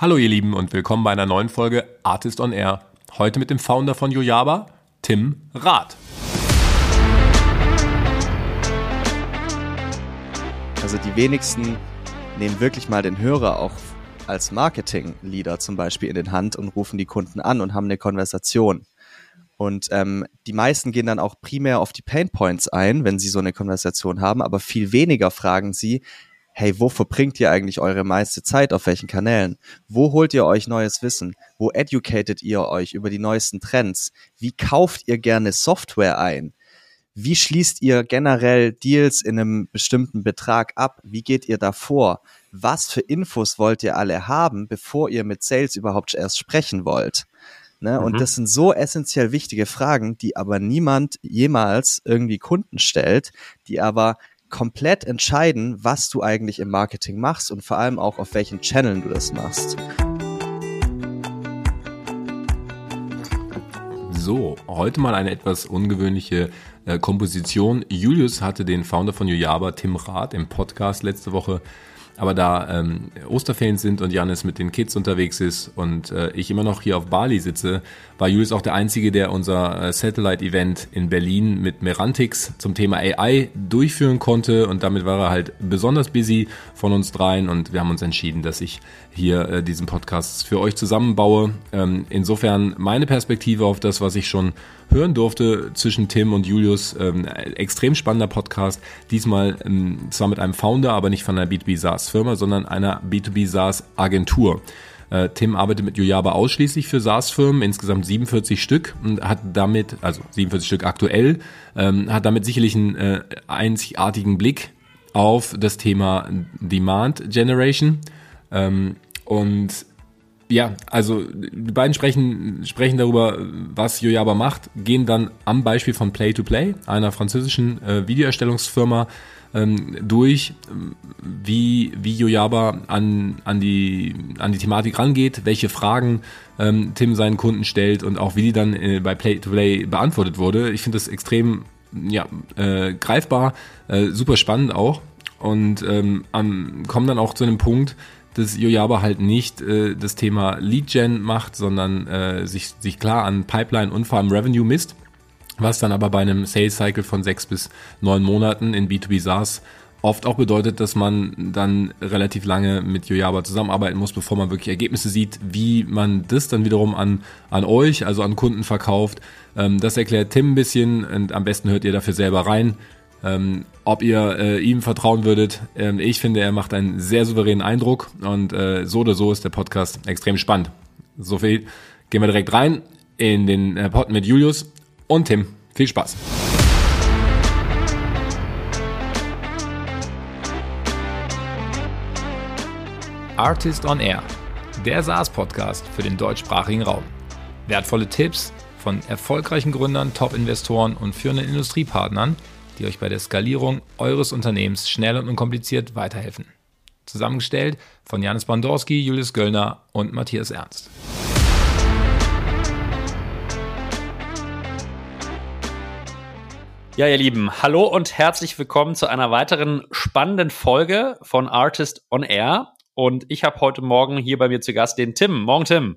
Hallo ihr Lieben und willkommen bei einer neuen Folge Artist on Air. Heute mit dem Founder von Yojaba, Tim Rath. Also die wenigsten nehmen wirklich mal den Hörer auch als Marketing-Leader zum Beispiel in den Hand und rufen die Kunden an und haben eine Konversation. Und ähm, die meisten gehen dann auch primär auf die Pain Points ein, wenn sie so eine Konversation haben, aber viel weniger fragen sie, hey, wo verbringt ihr eigentlich eure meiste Zeit, auf welchen Kanälen? Wo holt ihr euch neues Wissen? Wo educated ihr euch über die neuesten Trends? Wie kauft ihr gerne Software ein? Wie schließt ihr generell Deals in einem bestimmten Betrag ab? Wie geht ihr da vor? Was für Infos wollt ihr alle haben, bevor ihr mit Sales überhaupt erst sprechen wollt? Ne? Mhm. Und das sind so essentiell wichtige Fragen, die aber niemand jemals irgendwie Kunden stellt, die aber komplett entscheiden, was du eigentlich im Marketing machst und vor allem auch auf welchen Channeln du das machst. So, heute mal eine etwas ungewöhnliche äh, Komposition. Julius hatte den Founder von Yojaba, Tim Rath, im Podcast letzte Woche aber da ähm, Osterferien sind und Janis mit den Kids unterwegs ist und äh, ich immer noch hier auf Bali sitze, war Julius auch der Einzige, der unser äh, Satellite-Event in Berlin mit Merantix zum Thema AI durchführen konnte und damit war er halt besonders busy von uns dreien und wir haben uns entschieden, dass ich hier äh, diesen Podcast für euch zusammenbaue. Ähm, insofern meine Perspektive auf das, was ich schon hören durfte zwischen Tim und Julius. Ähm, extrem spannender Podcast. Diesmal ähm, zwar mit einem Founder, aber nicht von einer B2B SaaS-Firma, sondern einer B2B SaaS-Agentur. Äh, Tim arbeitet mit Yojaba ausschließlich für SaaS-Firmen, insgesamt 47 Stück und hat damit, also 47 Stück aktuell, ähm, hat damit sicherlich einen äh, einzigartigen Blick auf das Thema Demand Generation. Ähm, und ja, also die beiden sprechen, sprechen darüber, was Yojaba macht, gehen dann am Beispiel von Play to Play, einer französischen äh, Videoerstellungsfirma, ähm, durch, wie, wie Yojaba an, an, die, an die Thematik rangeht, welche Fragen ähm, Tim seinen Kunden stellt und auch wie die dann äh, bei Play to Play beantwortet wurde. Ich finde das extrem ja, äh, greifbar, äh, super spannend auch und ähm, kommen dann auch zu einem Punkt, dass Yojaba halt nicht äh, das Thema Lead Gen macht, sondern äh, sich, sich klar an Pipeline und vor allem Revenue misst, was dann aber bei einem Sales Cycle von sechs bis neun Monaten in B2B SaaS oft auch bedeutet, dass man dann relativ lange mit Yojaba zusammenarbeiten muss, bevor man wirklich Ergebnisse sieht, wie man das dann wiederum an, an euch, also an Kunden verkauft. Ähm, das erklärt Tim ein bisschen und am besten hört ihr dafür selber rein ähm, ob ihr äh, ihm vertrauen würdet. Ähm, ich finde, er macht einen sehr souveränen Eindruck und äh, so oder so ist der Podcast extrem spannend. So viel gehen wir direkt rein in den äh, Pod mit Julius und Tim. Viel Spaß. Artist on Air, der SaaS-Podcast für den deutschsprachigen Raum. Wertvolle Tipps von erfolgreichen Gründern, Top-Investoren und führenden Industriepartnern – die euch bei der Skalierung eures Unternehmens schnell und unkompliziert weiterhelfen. Zusammengestellt von Janis Bandorski, Julius Göllner und Matthias Ernst. Ja, ihr Lieben, hallo und herzlich willkommen zu einer weiteren spannenden Folge von Artist on Air. Und ich habe heute Morgen hier bei mir zu Gast den Tim. Morgen, Tim.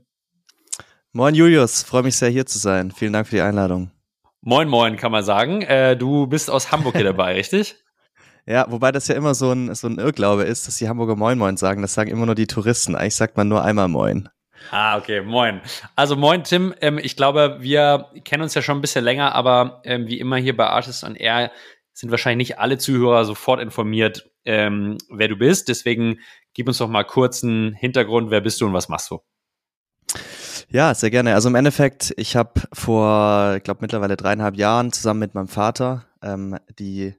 Moin, Julius. Freue mich sehr, hier zu sein. Vielen Dank für die Einladung. Moin, moin, kann man sagen. Äh, du bist aus Hamburg hier dabei, richtig? Ja, wobei das ja immer so ein, so ein Irrglaube ist, dass die Hamburger Moin Moin sagen. Das sagen immer nur die Touristen. Eigentlich sagt man nur einmal Moin. Ah, okay, moin. Also moin, Tim. Ähm, ich glaube, wir kennen uns ja schon ein bisschen länger, aber ähm, wie immer hier bei Artist on Air sind wahrscheinlich nicht alle Zuhörer sofort informiert, ähm, wer du bist. Deswegen gib uns doch mal kurz einen Hintergrund. Wer bist du und was machst du? Ja, sehr gerne. Also im Endeffekt, ich habe vor, ich glaube mittlerweile dreieinhalb Jahren zusammen mit meinem Vater ähm, die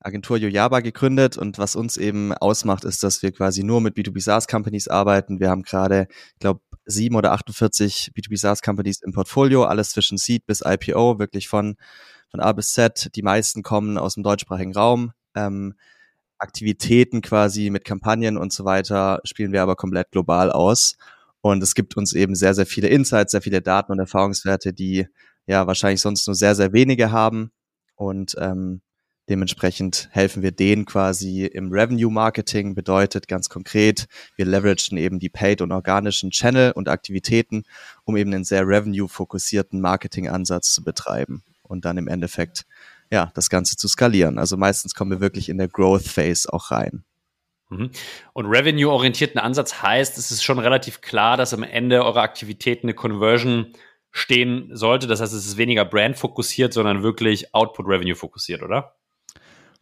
Agentur Yojaba gegründet und was uns eben ausmacht, ist, dass wir quasi nur mit B2B SaaS Companies arbeiten. Wir haben gerade, ich glaube, sieben oder 48 B2B SaaS Companies im Portfolio, alles zwischen Seed bis IPO, wirklich von, von A bis Z. Die meisten kommen aus dem deutschsprachigen Raum. Ähm, Aktivitäten quasi mit Kampagnen und so weiter spielen wir aber komplett global aus. Und es gibt uns eben sehr, sehr viele Insights, sehr viele Daten und Erfahrungswerte, die ja wahrscheinlich sonst nur sehr, sehr wenige haben. Und ähm, Dementsprechend helfen wir denen quasi im Revenue Marketing, bedeutet ganz konkret, wir leveragen eben die paid und organischen Channel und Aktivitäten, um eben einen sehr revenue-fokussierten Marketing-Ansatz zu betreiben und dann im Endeffekt ja, das Ganze zu skalieren. Also meistens kommen wir wirklich in der Growth Phase auch rein. Mhm. Und revenue-orientierten Ansatz heißt, es ist schon relativ klar, dass am Ende eurer Aktivitäten eine Conversion stehen sollte. Das heißt, es ist weniger Brand fokussiert, sondern wirklich Output Revenue fokussiert, oder?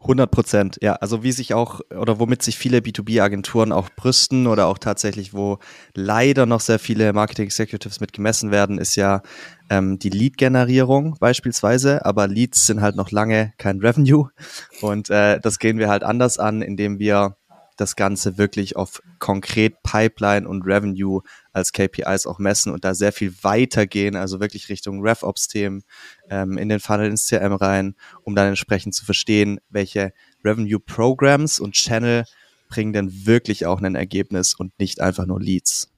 100 Prozent, ja. Also wie sich auch oder womit sich viele B2B-Agenturen auch brüsten oder auch tatsächlich, wo leider noch sehr viele Marketing-Executives mit gemessen werden, ist ja ähm, die Lead-Generierung beispielsweise. Aber Leads sind halt noch lange kein Revenue und äh, das gehen wir halt anders an, indem wir das Ganze wirklich auf konkret Pipeline und Revenue als KPIs auch messen und da sehr viel weiter gehen, also wirklich Richtung RevOps-Themen ähm, in den Funnel ins CRM rein, um dann entsprechend zu verstehen, welche Revenue-Programs und Channel bringen denn wirklich auch ein Ergebnis und nicht einfach nur Leads.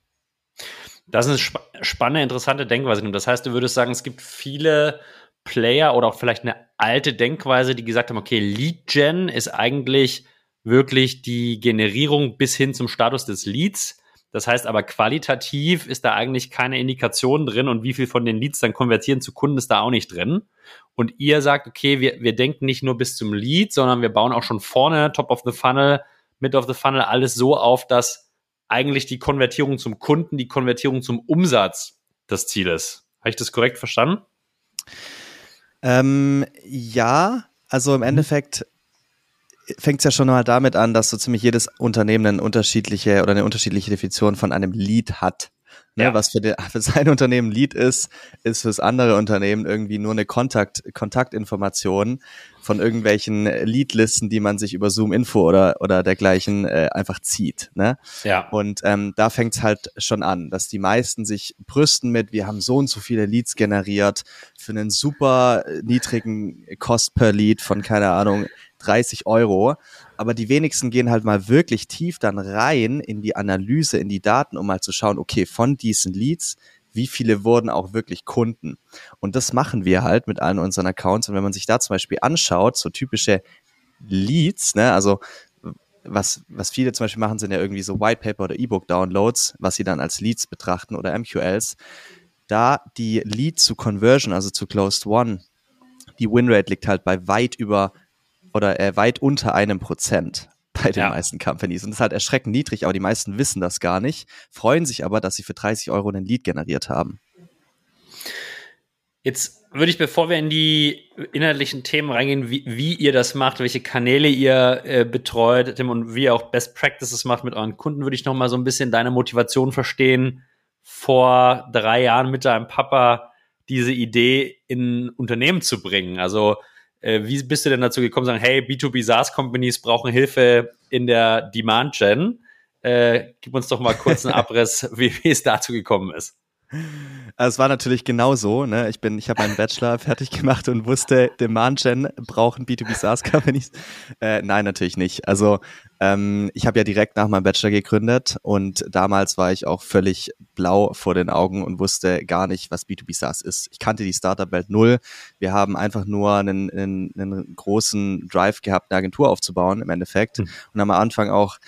Das ist eine sp spannende, interessante Denkweise. Das heißt, du würdest sagen, es gibt viele Player oder auch vielleicht eine alte Denkweise, die gesagt haben, okay, Lead Gen ist eigentlich wirklich die Generierung bis hin zum Status des Leads. Das heißt aber qualitativ ist da eigentlich keine Indikation drin und wie viel von den Leads dann konvertieren zu Kunden ist da auch nicht drin. Und ihr sagt, okay, wir, wir denken nicht nur bis zum Lead, sondern wir bauen auch schon vorne, top of the funnel, mid of the funnel, alles so auf, dass eigentlich die Konvertierung zum Kunden, die Konvertierung zum Umsatz das Ziel ist. Habe ich das korrekt verstanden? Ähm, ja, also im mhm. Endeffekt fängt es ja schon mal damit an, dass so ziemlich jedes Unternehmen eine unterschiedliche oder eine unterschiedliche Definition von einem Lead hat. Ne, ja. Was für, den, für sein Unternehmen Lead ist, ist fürs andere Unternehmen irgendwie nur eine Kontakt, Kontaktinformation von irgendwelchen Leadlisten, die man sich über Zoom Info oder, oder dergleichen äh, einfach zieht. Ne? Ja. Und ähm, da fängt es halt schon an, dass die meisten sich brüsten mit, wir haben so und so viele Leads generiert für einen super niedrigen Cost per Lead von, keine Ahnung, 30 Euro. Aber die wenigsten gehen halt mal wirklich tief dann rein in die Analyse, in die Daten, um mal zu schauen, okay, von diesen Leads, wie viele wurden auch wirklich Kunden? Und das machen wir halt mit allen unseren Accounts. Und wenn man sich da zum Beispiel anschaut, so typische Leads, ne, also was, was viele zum Beispiel machen, sind ja irgendwie so White Paper oder E-Book-Downloads, was sie dann als Leads betrachten oder MQLs. Da die Lead zu Conversion, also zu Closed One, die Winrate liegt halt bei weit über oder äh, weit unter einem Prozent bei den ja. meisten Companies. Und das ist halt erschreckend niedrig, aber die meisten wissen das gar nicht, freuen sich aber, dass sie für 30 Euro einen Lead generiert haben. Jetzt würde ich, bevor wir in die inhaltlichen Themen reingehen, wie, wie ihr das macht, welche Kanäle ihr äh, betreut Tim, und wie ihr auch Best Practices macht mit euren Kunden, würde ich noch mal so ein bisschen deine Motivation verstehen, vor drei Jahren mit deinem Papa diese Idee in Unternehmen zu bringen. Also äh, wie bist du denn dazu gekommen, sagen, hey, B2B SaaS Companies brauchen Hilfe in der Demand Gen? Äh, gib uns doch mal kurz einen Abriss, wie, wie es dazu gekommen ist. Also es war natürlich genau so. Ne? Ich bin, ich habe meinen Bachelor fertig gemacht und wusste, Demand Gen brauchen B2B SaaS Companies. Äh, nein, natürlich nicht. Also ähm, ich habe ja direkt nach meinem Bachelor gegründet und damals war ich auch völlig blau vor den Augen und wusste gar nicht, was B2B SaaS ist. Ich kannte die Startup-Welt null. Wir haben einfach nur einen, einen, einen großen Drive gehabt, eine Agentur aufzubauen im Endeffekt mhm. und am Anfang auch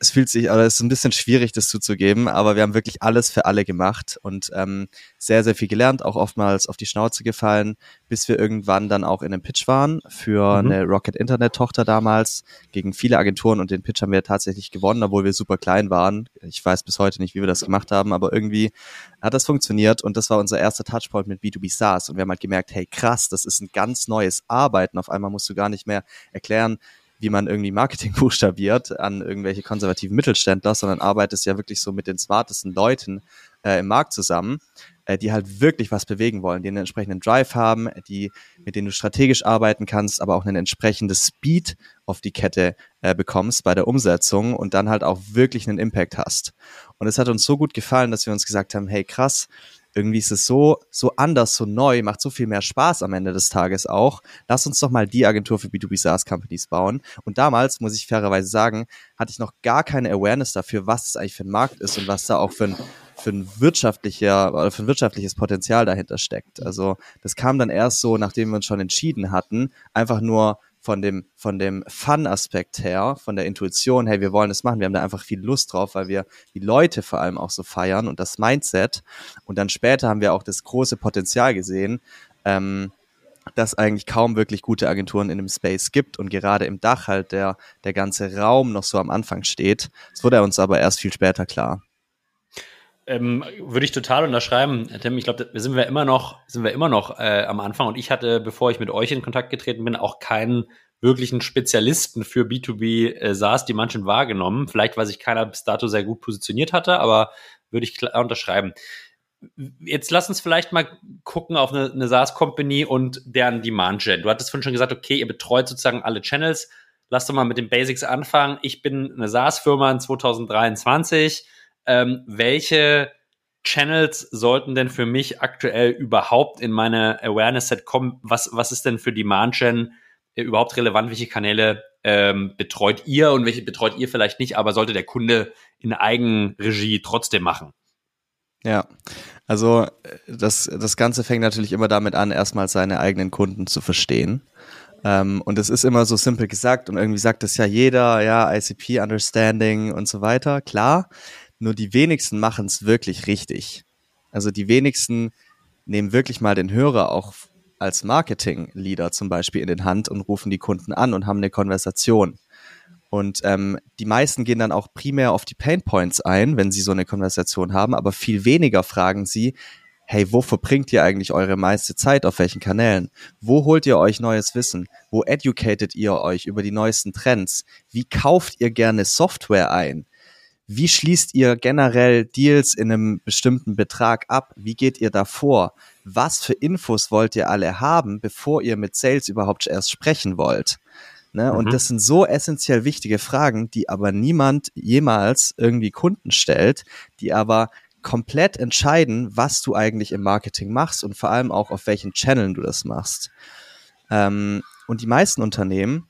es fühlt sich, oder es ist ein bisschen schwierig, das zuzugeben, aber wir haben wirklich alles für alle gemacht und ähm, sehr, sehr viel gelernt, auch oftmals auf die Schnauze gefallen, bis wir irgendwann dann auch in einem Pitch waren für mhm. eine Rocket Internet Tochter damals gegen viele Agenturen und den Pitch haben wir tatsächlich gewonnen, obwohl wir super klein waren. Ich weiß bis heute nicht, wie wir das gemacht haben, aber irgendwie hat das funktioniert und das war unser erster Touchpoint mit B2B SaaS und wir haben halt gemerkt, hey krass, das ist ein ganz neues Arbeiten. Auf einmal musst du gar nicht mehr erklären, wie man irgendwie Marketing buchstabiert an irgendwelche konservativen Mittelständler, sondern arbeitest ja wirklich so mit den smartesten Leuten äh, im Markt zusammen, äh, die halt wirklich was bewegen wollen, die einen entsprechenden Drive haben, die, mit denen du strategisch arbeiten kannst, aber auch ein entsprechendes Speed auf die Kette äh, bekommst bei der Umsetzung und dann halt auch wirklich einen Impact hast. Und es hat uns so gut gefallen, dass wir uns gesagt haben, hey krass, irgendwie ist es so, so anders, so neu, macht so viel mehr Spaß am Ende des Tages auch. Lass uns doch mal die Agentur für B2B SaaS Companies bauen. Und damals, muss ich fairerweise sagen, hatte ich noch gar keine Awareness dafür, was das eigentlich für ein Markt ist und was da auch für ein, für ein wirtschaftlicher oder für ein wirtschaftliches Potenzial dahinter steckt. Also das kam dann erst so, nachdem wir uns schon entschieden hatten, einfach nur von dem, von dem Fun-Aspekt her, von der Intuition, hey, wir wollen das machen, wir haben da einfach viel Lust drauf, weil wir die Leute vor allem auch so feiern und das Mindset. Und dann später haben wir auch das große Potenzial gesehen, ähm, dass eigentlich kaum wirklich gute Agenturen in dem Space gibt und gerade im Dach halt der, der ganze Raum noch so am Anfang steht. Das wurde uns aber erst viel später klar. Ähm, würde ich total unterschreiben, Tim. Ich glaube, wir sind wir immer noch, sind wir immer noch äh, am Anfang. Und ich hatte, bevor ich mit euch in Kontakt getreten bin, auch keinen wirklichen Spezialisten für B2B äh, SaaS, die manchen wahrgenommen. Vielleicht, weil sich keiner bis dato sehr gut positioniert hatte, aber würde ich klar unterschreiben. Jetzt lass uns vielleicht mal gucken auf eine, eine SaaS-Company und deren Demand-Gen. Du hattest vorhin schon gesagt, okay, ihr betreut sozusagen alle Channels. Lass doch mal mit den Basics anfangen. Ich bin eine SaaS-Firma in 2023 ähm, welche Channels sollten denn für mich aktuell überhaupt in meine Awareness-Set kommen? Was, was ist denn für Demand-Gen äh, überhaupt relevant? Welche Kanäle ähm, betreut ihr und welche betreut ihr vielleicht nicht, aber sollte der Kunde in Eigenregie trotzdem machen? Ja, also äh, das, das Ganze fängt natürlich immer damit an, erstmal seine eigenen Kunden zu verstehen. Ähm, und es ist immer so simpel gesagt und irgendwie sagt das ja jeder, ja, ICP Understanding und so weiter, klar. Nur die wenigsten machen es wirklich richtig. Also die wenigsten nehmen wirklich mal den Hörer auch als Marketing-Leader zum Beispiel in den Hand und rufen die Kunden an und haben eine Konversation. Und ähm, die meisten gehen dann auch primär auf die Pain Points ein, wenn sie so eine Konversation haben, aber viel weniger fragen sie, hey, wo verbringt ihr eigentlich eure meiste Zeit, auf welchen Kanälen? Wo holt ihr euch neues Wissen? Wo educated ihr euch über die neuesten Trends? Wie kauft ihr gerne Software ein? Wie schließt ihr generell Deals in einem bestimmten Betrag ab? Wie geht ihr da vor? Was für Infos wollt ihr alle haben, bevor ihr mit Sales überhaupt erst sprechen wollt? Ne? Mhm. Und das sind so essentiell wichtige Fragen, die aber niemand jemals irgendwie Kunden stellt, die aber komplett entscheiden, was du eigentlich im Marketing machst und vor allem auch auf welchen Channeln du das machst. Ähm, und die meisten Unternehmen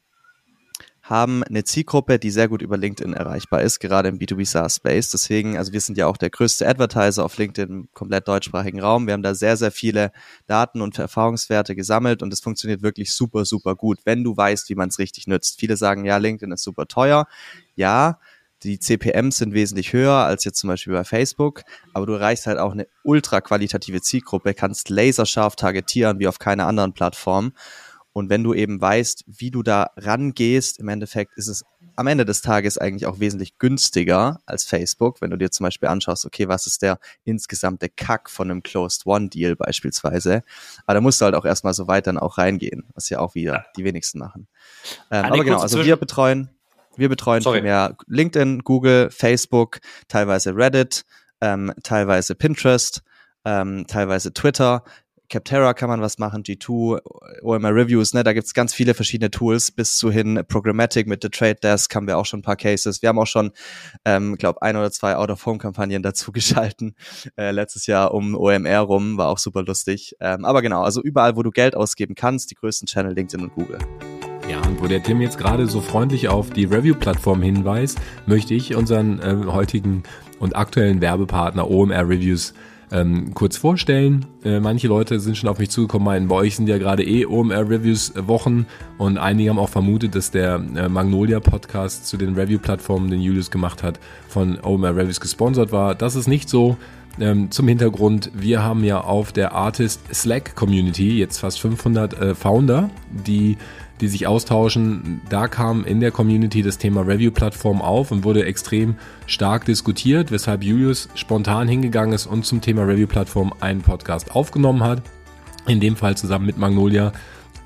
haben eine Zielgruppe, die sehr gut über LinkedIn erreichbar ist, gerade im B2B SaaS Space. Deswegen, also wir sind ja auch der größte Advertiser auf LinkedIn im komplett deutschsprachigen Raum. Wir haben da sehr, sehr viele Daten und Erfahrungswerte gesammelt und es funktioniert wirklich super, super gut, wenn du weißt, wie man es richtig nützt. Viele sagen, ja, LinkedIn ist super teuer. Ja, die CPMs sind wesentlich höher als jetzt zum Beispiel bei Facebook, aber du erreichst halt auch eine ultra qualitative Zielgruppe, kannst laserscharf targetieren wie auf keiner anderen Plattform. Und wenn du eben weißt, wie du da rangehst, im Endeffekt ist es am Ende des Tages eigentlich auch wesentlich günstiger als Facebook, wenn du dir zum Beispiel anschaust, okay, was ist der insgesamte Kack von einem Closed One Deal beispielsweise. Aber da musst du halt auch erstmal so weit dann auch reingehen, was ja auch wieder die wenigsten machen. Ähm, aber genau, also wir betreuen, wir betreuen Sorry. primär LinkedIn, Google, Facebook, teilweise Reddit, ähm, teilweise Pinterest, ähm, teilweise Twitter. Capterra kann man was machen, G2, OMR Reviews, ne, da gibt's ganz viele verschiedene Tools, bis zu hin Programmatic mit The Trade Desk haben wir auch schon ein paar Cases. Wir haben auch schon, ähm, glaube ein oder zwei Out-of-Home-Kampagnen dazu geschalten, äh, letztes Jahr um OMR rum, war auch super lustig. Ähm, aber genau, also überall, wo du Geld ausgeben kannst, die größten Channel, LinkedIn und Google. Ja, und wo der Tim jetzt gerade so freundlich auf die Review-Plattform hinweist, möchte ich unseren äh, heutigen und aktuellen Werbepartner OMR Reviews ähm, kurz vorstellen. Äh, manche Leute sind schon auf mich zugekommen, meinen, bei euch sind ja gerade eh OMR-Reviews äh, und einige haben auch vermutet, dass der äh, Magnolia-Podcast zu den Review-Plattformen, den Julius gemacht hat, von OMR Reviews gesponsert war. Das ist nicht so. Ähm, zum Hintergrund, wir haben ja auf der Artist Slack Community jetzt fast 500 äh, Founder, die die sich austauschen. Da kam in der Community das Thema Review-Plattform auf und wurde extrem stark diskutiert, weshalb Julius spontan hingegangen ist und zum Thema Review-Plattform einen Podcast aufgenommen hat. In dem Fall zusammen mit Magnolia.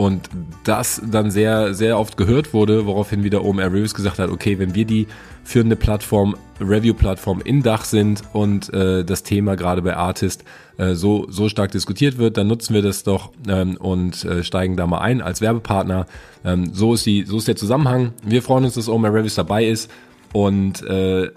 Und das dann sehr, sehr oft gehört wurde, woraufhin wieder OMR Reviews gesagt hat, okay, wenn wir die führende Plattform, Review-Plattform in Dach sind und äh, das Thema gerade bei Artist äh, so, so stark diskutiert wird, dann nutzen wir das doch ähm, und äh, steigen da mal ein als Werbepartner. Ähm, so, ist die, so ist der Zusammenhang. Wir freuen uns, dass OMR Reviews dabei ist und äh,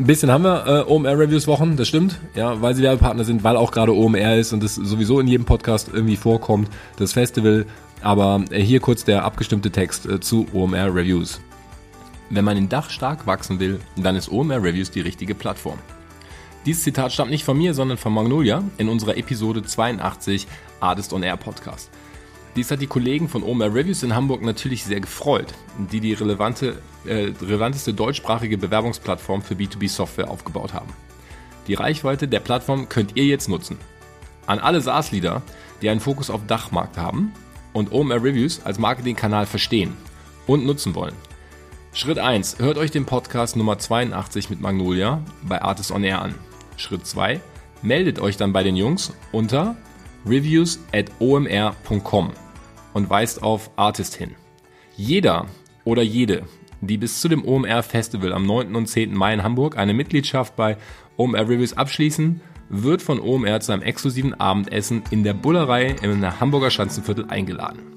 ein bisschen haben wir äh, OMR Reviews Wochen, das stimmt, ja, weil sie Werbepartner sind, weil auch gerade OMR ist und das sowieso in jedem Podcast irgendwie vorkommt, das Festival. Aber äh, hier kurz der abgestimmte Text äh, zu OMR Reviews. Wenn man in Dach stark wachsen will, dann ist OMR Reviews die richtige Plattform. Dieses Zitat stammt nicht von mir, sondern von Magnolia in unserer Episode 82 Artist on Air Podcast. Dies hat die Kollegen von OMR Reviews in Hamburg natürlich sehr gefreut, die die relevante, äh, relevanteste deutschsprachige Bewerbungsplattform für B2B-Software aufgebaut haben. Die Reichweite der Plattform könnt ihr jetzt nutzen. An alle SaaS-Leader, die einen Fokus auf Dachmarkt haben und OMR Reviews als Marketingkanal verstehen und nutzen wollen. Schritt 1. Hört euch den Podcast Nummer 82 mit Magnolia bei Artist On Air an. Schritt 2. Meldet euch dann bei den Jungs unter reviews at omr.com und weist auf Artist hin. Jeder oder jede, die bis zu dem OMR Festival am 9. und 10. Mai in Hamburg eine Mitgliedschaft bei OMR Reviews abschließen, wird von OMR zu einem exklusiven Abendessen in der Bullerei im Hamburger Schanzenviertel eingeladen.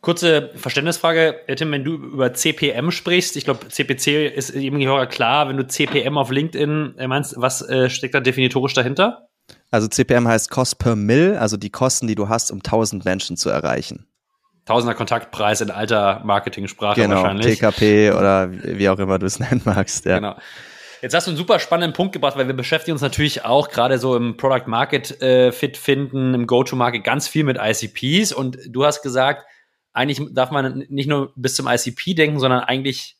Kurze Verständnisfrage, Tim, wenn du über CPM sprichst, ich glaube, CPC ist jedem Hörer klar, wenn du CPM auf LinkedIn meinst, was äh, steckt da definitorisch dahinter? Also CPM heißt Cost per Mill, also die Kosten, die du hast, um 1000 Menschen zu erreichen. Tausender Kontaktpreis in alter Marketing-Sprache genau, wahrscheinlich. TKP oder wie auch immer du es nennen magst. Ja. Genau. Jetzt hast du einen super spannenden Punkt gebracht, weil wir beschäftigen uns natürlich auch gerade so im Product Market äh, Fit finden, im Go-to-Market ganz viel mit ICPs und du hast gesagt, eigentlich darf man nicht nur bis zum ICP denken, sondern eigentlich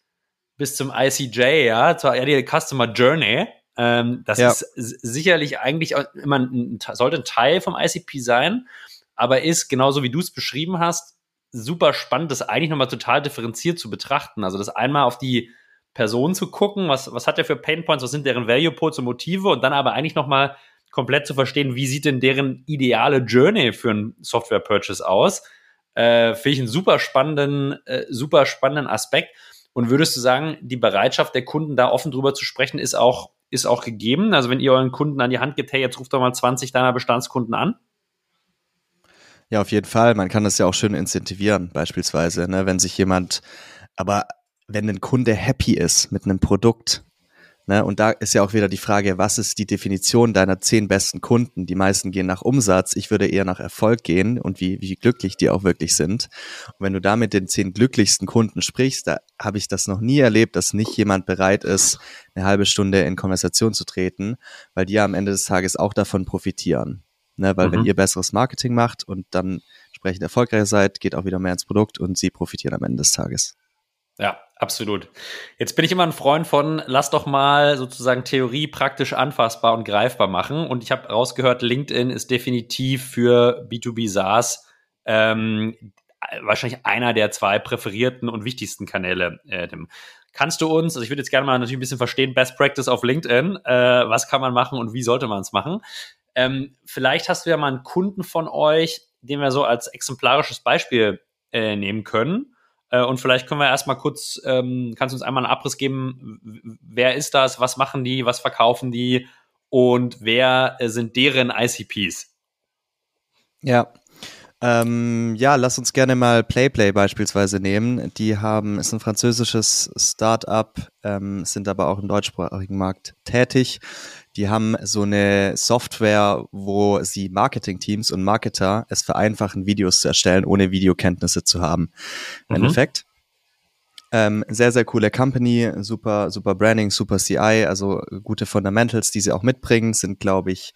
bis zum ICJ, ja, zur ja, Customer Journey. Ähm, das ja. ist sicherlich eigentlich immer ein, sollte ein Teil vom ICP sein, aber ist genauso wie du es beschrieben hast, super spannend, das eigentlich nochmal total differenziert zu betrachten. Also das einmal auf die Person zu gucken, was, was hat der für Painpoints, was sind deren Value Points und Motive und dann aber eigentlich nochmal komplett zu verstehen, wie sieht denn deren ideale Journey für einen Software Purchase aus. Äh, Finde ich einen super spannenden, äh, super spannenden Aspekt. Und würdest du sagen, die Bereitschaft der Kunden, da offen drüber zu sprechen, ist auch, ist auch gegeben? Also wenn ihr euren Kunden an die Hand gebt, hey, jetzt ruft doch mal 20 deiner Bestandskunden an? Ja, auf jeden Fall. Man kann das ja auch schön incentivieren, beispielsweise, ne? wenn sich jemand, aber wenn ein Kunde happy ist mit einem Produkt, ne, und da ist ja auch wieder die Frage, was ist die Definition deiner zehn besten Kunden? Die meisten gehen nach Umsatz, ich würde eher nach Erfolg gehen und wie, wie glücklich die auch wirklich sind. Und wenn du da mit den zehn glücklichsten Kunden sprichst, da habe ich das noch nie erlebt, dass nicht jemand bereit ist, eine halbe Stunde in Konversation zu treten, weil die ja am Ende des Tages auch davon profitieren. Ne, weil mhm. wenn ihr besseres Marketing macht und dann entsprechend erfolgreich seid, geht auch wieder mehr ins Produkt und sie profitieren am Ende des Tages. Ja, absolut. Jetzt bin ich immer ein Freund von, lass doch mal sozusagen Theorie praktisch anfassbar und greifbar machen. Und ich habe rausgehört, LinkedIn ist definitiv für B2B SaaS ähm, wahrscheinlich einer der zwei präferierten und wichtigsten Kanäle. Äh, Kannst du uns, also ich würde jetzt gerne mal natürlich ein bisschen verstehen, Best Practice auf LinkedIn, äh, was kann man machen und wie sollte man es machen? Ähm, vielleicht hast du ja mal einen Kunden von euch, den wir so als exemplarisches Beispiel äh, nehmen können. Äh, und vielleicht können wir erstmal kurz, ähm, kannst du uns einmal einen Abriss geben, wer ist das, was machen die, was verkaufen die und wer äh, sind deren ICPs? Ja, ähm, ja, lass uns gerne mal PlayPlay beispielsweise nehmen. Die haben, ist ein französisches Start-up, ähm, sind aber auch im deutschsprachigen Markt tätig. Die haben so eine Software, wo sie Marketing-Teams und Marketer es vereinfachen, Videos zu erstellen, ohne Videokenntnisse zu haben. Im mhm. Endeffekt. Ähm, sehr, sehr coole Company, super, super Branding, super CI, also gute Fundamentals, die sie auch mitbringen, sind, glaube ich,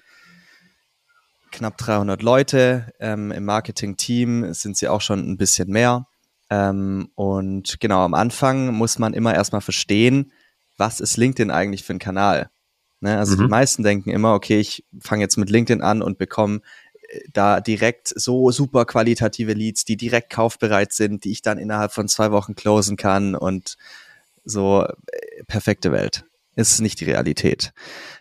knapp 300 Leute. Ähm, Im Marketing-Team sind sie auch schon ein bisschen mehr. Ähm, und genau, am Anfang muss man immer erstmal verstehen, was ist LinkedIn eigentlich für ein Kanal? Ne? Also mhm. die meisten denken immer, okay, ich fange jetzt mit LinkedIn an und bekomme äh, da direkt so super qualitative Leads, die direkt kaufbereit sind, die ich dann innerhalb von zwei Wochen closen kann und so äh, perfekte Welt. Ist nicht die Realität.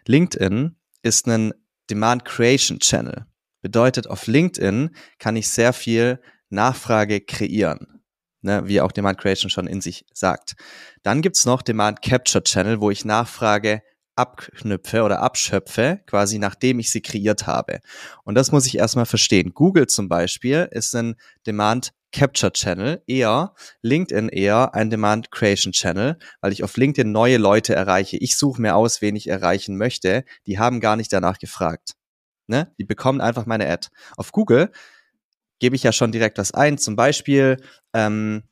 LinkedIn ist ein Demand Creation Channel. Bedeutet, auf LinkedIn kann ich sehr viel Nachfrage kreieren. Ne, wie auch Demand Creation schon in sich sagt. Dann gibt's noch Demand Capture Channel, wo ich Nachfrage abknüpfe oder abschöpfe, quasi nachdem ich sie kreiert habe. Und das muss ich erstmal verstehen. Google zum Beispiel ist ein Demand Capture Channel, eher LinkedIn eher ein Demand Creation Channel, weil ich auf LinkedIn neue Leute erreiche. Ich suche mir aus, wen ich erreichen möchte. Die haben gar nicht danach gefragt. Ne? Die bekommen einfach meine Ad. Auf Google gebe ich ja schon direkt was ein. Zum Beispiel, ähm,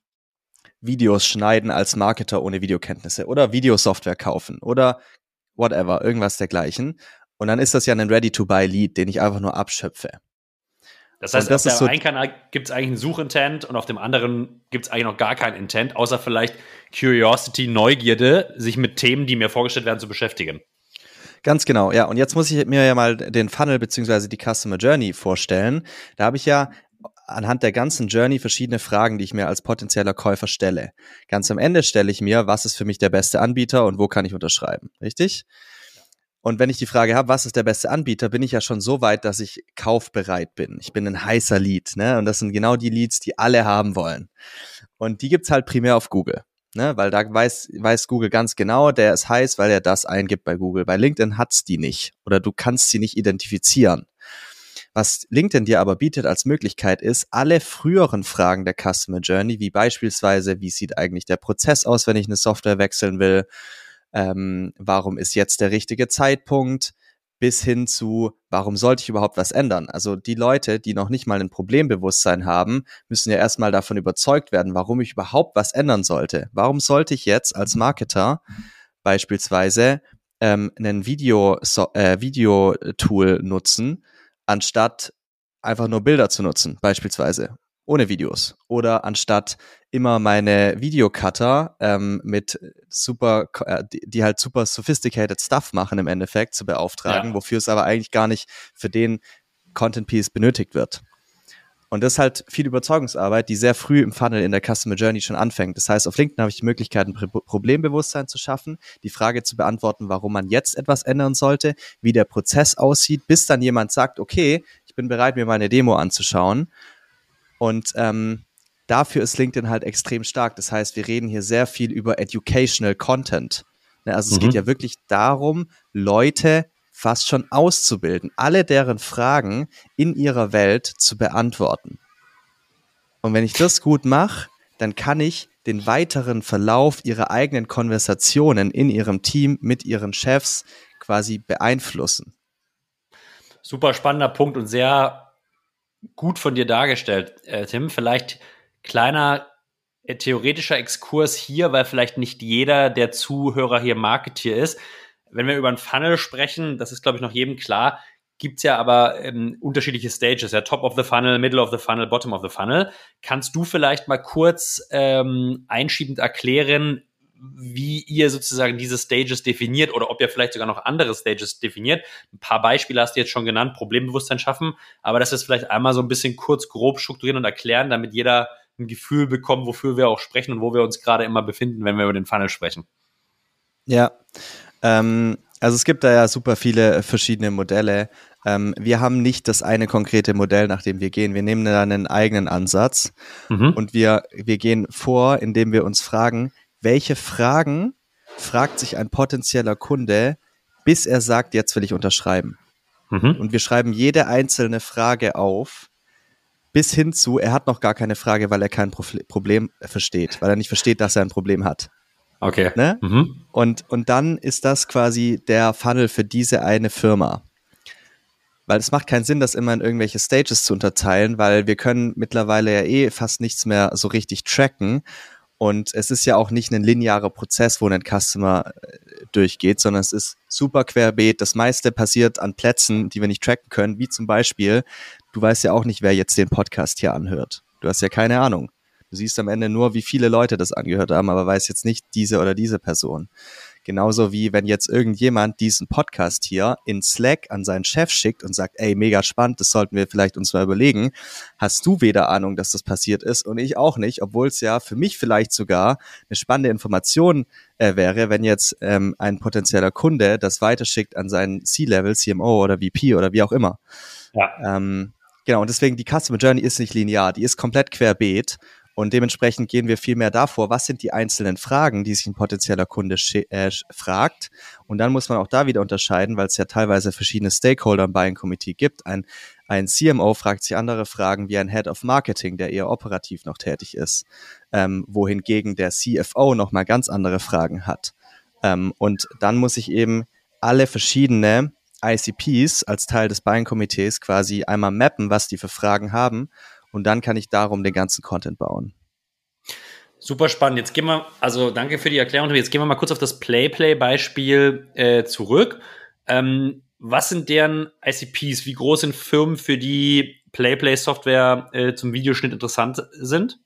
Videos schneiden als Marketer ohne Videokenntnisse oder Videosoftware kaufen oder whatever, irgendwas dergleichen. Und dann ist das ja ein Ready-to-Buy-Lead, den ich einfach nur abschöpfe. Das heißt, das auf dem so einen Kanal gibt es eigentlich einen Suchintent und auf dem anderen gibt es eigentlich noch gar keinen Intent, außer vielleicht Curiosity, Neugierde, sich mit Themen, die mir vorgestellt werden, zu beschäftigen. Ganz genau, ja. Und jetzt muss ich mir ja mal den Funnel beziehungsweise die Customer Journey vorstellen. Da habe ich ja anhand der ganzen Journey verschiedene Fragen, die ich mir als potenzieller Käufer stelle. Ganz am Ende stelle ich mir, was ist für mich der beste Anbieter und wo kann ich unterschreiben. Richtig? Und wenn ich die Frage habe, was ist der beste Anbieter, bin ich ja schon so weit, dass ich kaufbereit bin. Ich bin ein heißer Lead, ne? Und das sind genau die Leads, die alle haben wollen. Und die gibt's halt primär auf Google. Ne, weil da weiß, weiß Google ganz genau, der ist heiß, weil er das eingibt bei Google. Bei LinkedIn hat's die nicht oder du kannst sie nicht identifizieren. Was LinkedIn dir aber bietet als Möglichkeit ist, alle früheren Fragen der Customer Journey, wie beispielsweise, wie sieht eigentlich der Prozess aus, wenn ich eine Software wechseln will, ähm, warum ist jetzt der richtige Zeitpunkt, bis hin zu, warum sollte ich überhaupt was ändern? Also die Leute, die noch nicht mal ein Problembewusstsein haben, müssen ja erstmal davon überzeugt werden, warum ich überhaupt was ändern sollte. Warum sollte ich jetzt als Marketer beispielsweise ähm, ein Video, so, äh, Video-Tool nutzen, anstatt einfach nur Bilder zu nutzen, beispielsweise ohne Videos. Oder anstatt immer meine Videocutter ähm, mit super, äh, die, die, halt super sophisticated Stuff machen im Endeffekt zu beauftragen, ja. wofür es aber eigentlich gar nicht für den Content Piece benötigt wird. Und das ist halt viel Überzeugungsarbeit, die sehr früh im Funnel in der Customer Journey schon anfängt. Das heißt, auf LinkedIn habe ich die Möglichkeit, ein Problembewusstsein zu schaffen, die Frage zu beantworten, warum man jetzt etwas ändern sollte, wie der Prozess aussieht, bis dann jemand sagt, okay, ich bin bereit, mir mal eine Demo anzuschauen. Und ähm, dafür ist LinkedIn halt extrem stark. Das heißt, wir reden hier sehr viel über Educational Content. Ne, also es mhm. geht ja wirklich darum, Leute fast schon auszubilden, alle deren Fragen in ihrer Welt zu beantworten. Und wenn ich das gut mache, dann kann ich den weiteren Verlauf ihrer eigenen Konversationen in ihrem Team mit ihren Chefs quasi beeinflussen. Super spannender Punkt und sehr gut von dir dargestellt, äh, Tim. Vielleicht kleiner äh, theoretischer Exkurs hier, weil vielleicht nicht jeder der Zuhörer hier Marketeer ist. Wenn wir über einen Funnel sprechen, das ist, glaube ich, noch jedem klar, gibt's ja aber ähm, unterschiedliche Stages, ja, Top of the Funnel, Middle of the Funnel, Bottom of the Funnel. Kannst du vielleicht mal kurz ähm, einschiebend erklären, wie ihr sozusagen diese Stages definiert oder ob ihr vielleicht sogar noch andere Stages definiert. Ein paar Beispiele hast du jetzt schon genannt, Problembewusstsein schaffen, aber das ist vielleicht einmal so ein bisschen kurz grob strukturieren und erklären, damit jeder ein Gefühl bekommt, wofür wir auch sprechen und wo wir uns gerade immer befinden, wenn wir über den Funnel sprechen. Ja, ähm, also es gibt da ja super viele verschiedene Modelle. Ähm, wir haben nicht das eine konkrete Modell, nach dem wir gehen. Wir nehmen da einen eigenen Ansatz mhm. und wir, wir gehen vor, indem wir uns fragen, welche Fragen fragt sich ein potenzieller Kunde, bis er sagt, jetzt will ich unterschreiben. Mhm. Und wir schreiben jede einzelne Frage auf, bis hin zu, er hat noch gar keine Frage, weil er kein Problem versteht, weil er nicht versteht, dass er ein Problem hat. Okay. Ne? Mhm. Und, und dann ist das quasi der Funnel für diese eine Firma. Weil es macht keinen Sinn, das immer in irgendwelche Stages zu unterteilen, weil wir können mittlerweile ja eh fast nichts mehr so richtig tracken. Und es ist ja auch nicht ein linearer Prozess, wo ein Customer äh, durchgeht, sondern es ist super querbeet. Das meiste passiert an Plätzen, die wir nicht tracken können, wie zum Beispiel, du weißt ja auch nicht, wer jetzt den Podcast hier anhört. Du hast ja keine Ahnung. Du siehst am Ende nur, wie viele Leute das angehört haben, aber weißt jetzt nicht diese oder diese Person. Genauso wie wenn jetzt irgendjemand diesen Podcast hier in Slack an seinen Chef schickt und sagt, ey, mega spannend, das sollten wir vielleicht uns mal überlegen, hast du weder Ahnung, dass das passiert ist und ich auch nicht, obwohl es ja für mich vielleicht sogar eine spannende Information äh, wäre, wenn jetzt ähm, ein potenzieller Kunde das weiterschickt an seinen C-Level, CMO oder VP oder wie auch immer. Ja. Ähm, genau, und deswegen die Customer Journey ist nicht linear, die ist komplett querbeet und dementsprechend gehen wir viel mehr davor, was sind die einzelnen Fragen, die sich ein potenzieller Kunde äh, fragt. Und dann muss man auch da wieder unterscheiden, weil es ja teilweise verschiedene Stakeholder im Buying Committee gibt. Ein, ein CMO fragt sich andere Fragen wie ein Head of Marketing, der eher operativ noch tätig ist, ähm, wohingegen der CFO nochmal ganz andere Fragen hat. Ähm, und dann muss ich eben alle verschiedene ICPs als Teil des Buying-Komitees quasi einmal mappen, was die für Fragen haben und dann kann ich darum den ganzen Content bauen. Super spannend. Jetzt gehen wir, also danke für die Erklärung. Jetzt gehen wir mal kurz auf das Play-Play-Beispiel äh, zurück. Ähm, was sind deren ICPs? Wie groß sind Firmen, für die Play-Play-Software äh, zum Videoschnitt interessant sind?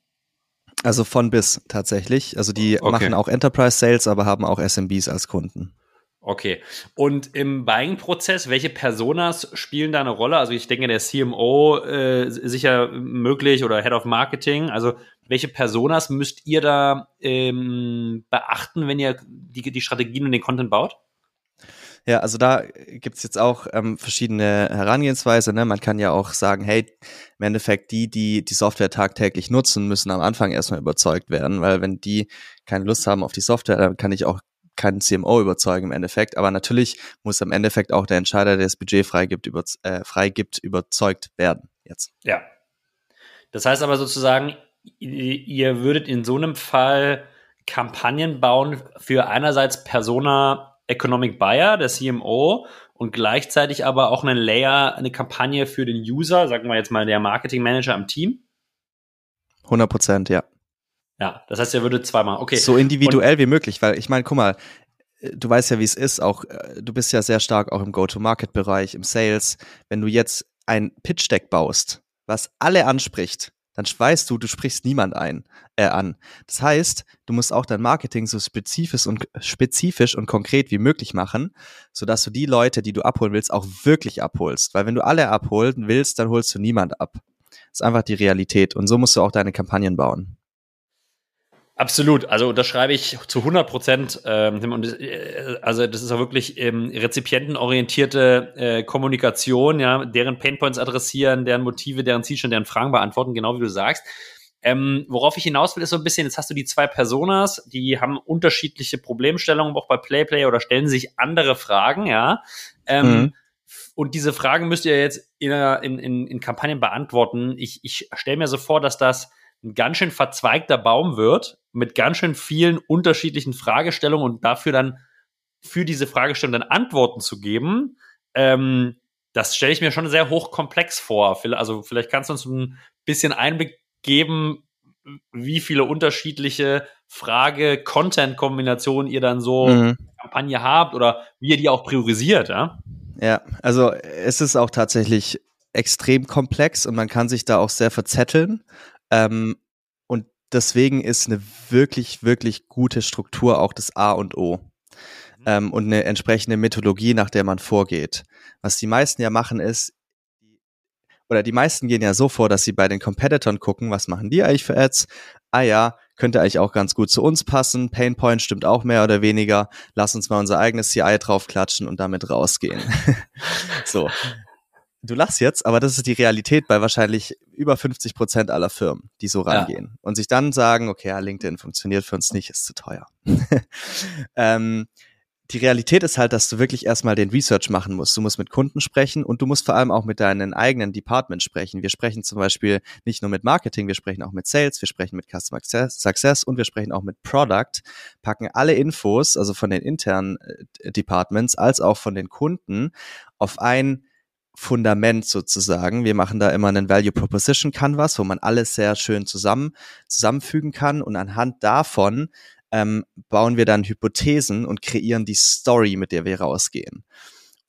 Also von bis tatsächlich. Also die okay. machen auch Enterprise Sales, aber haben auch SMBs als Kunden. Okay. Und im Buying-Prozess, welche Personas spielen da eine Rolle? Also ich denke, der CMO äh, sicher möglich oder Head of Marketing. Also welche Personas müsst ihr da ähm, beachten, wenn ihr die, die Strategien und den Content baut? Ja, also da gibt's jetzt auch ähm, verschiedene Herangehensweise. Ne? Man kann ja auch sagen, hey, im Endeffekt die, die die Software tagtäglich nutzen, müssen am Anfang erstmal überzeugt werden, weil wenn die keine Lust haben auf die Software, dann kann ich auch keinen CMO überzeugen im Endeffekt. Aber natürlich muss im Endeffekt auch der Entscheider, der das Budget freigibt, über, äh, freigibt überzeugt werden jetzt. Ja. Das heißt aber sozusagen, ihr würdet in so einem Fall Kampagnen bauen für einerseits Persona Economic Buyer, der CMO, und gleichzeitig aber auch einen Layer, eine Kampagne für den User, sagen wir jetzt mal der Marketing Manager am Team? 100 Prozent, ja. Ja, das heißt, er würde zweimal, okay. So individuell und, wie möglich, weil ich meine, guck mal, du weißt ja, wie es ist, auch äh, du bist ja sehr stark auch im Go-to-Market-Bereich, im Sales. Wenn du jetzt ein Pitch-Deck baust, was alle anspricht, dann weißt du, du sprichst niemand ein, äh, an. Das heißt, du musst auch dein Marketing so spezifisch und, spezifisch und konkret wie möglich machen, sodass du die Leute, die du abholen willst, auch wirklich abholst. Weil wenn du alle abholen willst, dann holst du niemand ab. Das ist einfach die Realität. Und so musst du auch deine Kampagnen bauen. Absolut, also das schreibe ich zu 100 Prozent. Ähm, und äh, also das ist auch wirklich ähm, rezipientenorientierte äh, Kommunikation, ja, deren Painpoints adressieren, deren Motive, deren Zielstände, deren Fragen beantworten, genau wie du sagst. Ähm, worauf ich hinaus will, ist so ein bisschen, jetzt hast du die zwei Personas, die haben unterschiedliche Problemstellungen, auch bei PlayPlay oder stellen sich andere Fragen, ja. Ähm, mhm. Und diese Fragen müsst ihr jetzt in, in, in, in Kampagnen beantworten. Ich, ich stelle mir so vor, dass das ein ganz schön verzweigter Baum wird, mit ganz schön vielen unterschiedlichen Fragestellungen und dafür dann für diese Fragestellung dann Antworten zu geben, ähm, das stelle ich mir schon sehr hochkomplex vor. Also vielleicht kannst du uns ein bisschen Einblick geben, wie viele unterschiedliche Frage-Content-Kombinationen ihr dann so mhm. Kampagne habt oder wie ihr die auch priorisiert, ja? Ja, also es ist auch tatsächlich extrem komplex und man kann sich da auch sehr verzetteln. Ähm, und deswegen ist eine wirklich, wirklich gute Struktur auch das A und O. Mhm. Ähm, und eine entsprechende Methodologie, nach der man vorgeht. Was die meisten ja machen ist, oder die meisten gehen ja so vor, dass sie bei den Competitoren gucken, was machen die eigentlich für Ads? Ah ja, könnte eigentlich auch ganz gut zu uns passen. Painpoint stimmt auch mehr oder weniger. Lass uns mal unser eigenes CI draufklatschen und damit rausgehen. so. Du lachst jetzt, aber das ist die Realität bei wahrscheinlich über 50 Prozent aller Firmen, die so rangehen ja. und sich dann sagen, okay, ja, LinkedIn funktioniert für uns nicht, ist zu teuer. ähm, die Realität ist halt, dass du wirklich erstmal den Research machen musst. Du musst mit Kunden sprechen und du musst vor allem auch mit deinen eigenen Departments sprechen. Wir sprechen zum Beispiel nicht nur mit Marketing, wir sprechen auch mit Sales, wir sprechen mit Customer Success und wir sprechen auch mit Product, packen alle Infos, also von den internen äh, Departments als auch von den Kunden auf ein Fundament sozusagen. Wir machen da immer einen Value Proposition Canvas, wo man alles sehr schön zusammen, zusammenfügen kann und anhand davon ähm, bauen wir dann Hypothesen und kreieren die Story, mit der wir rausgehen.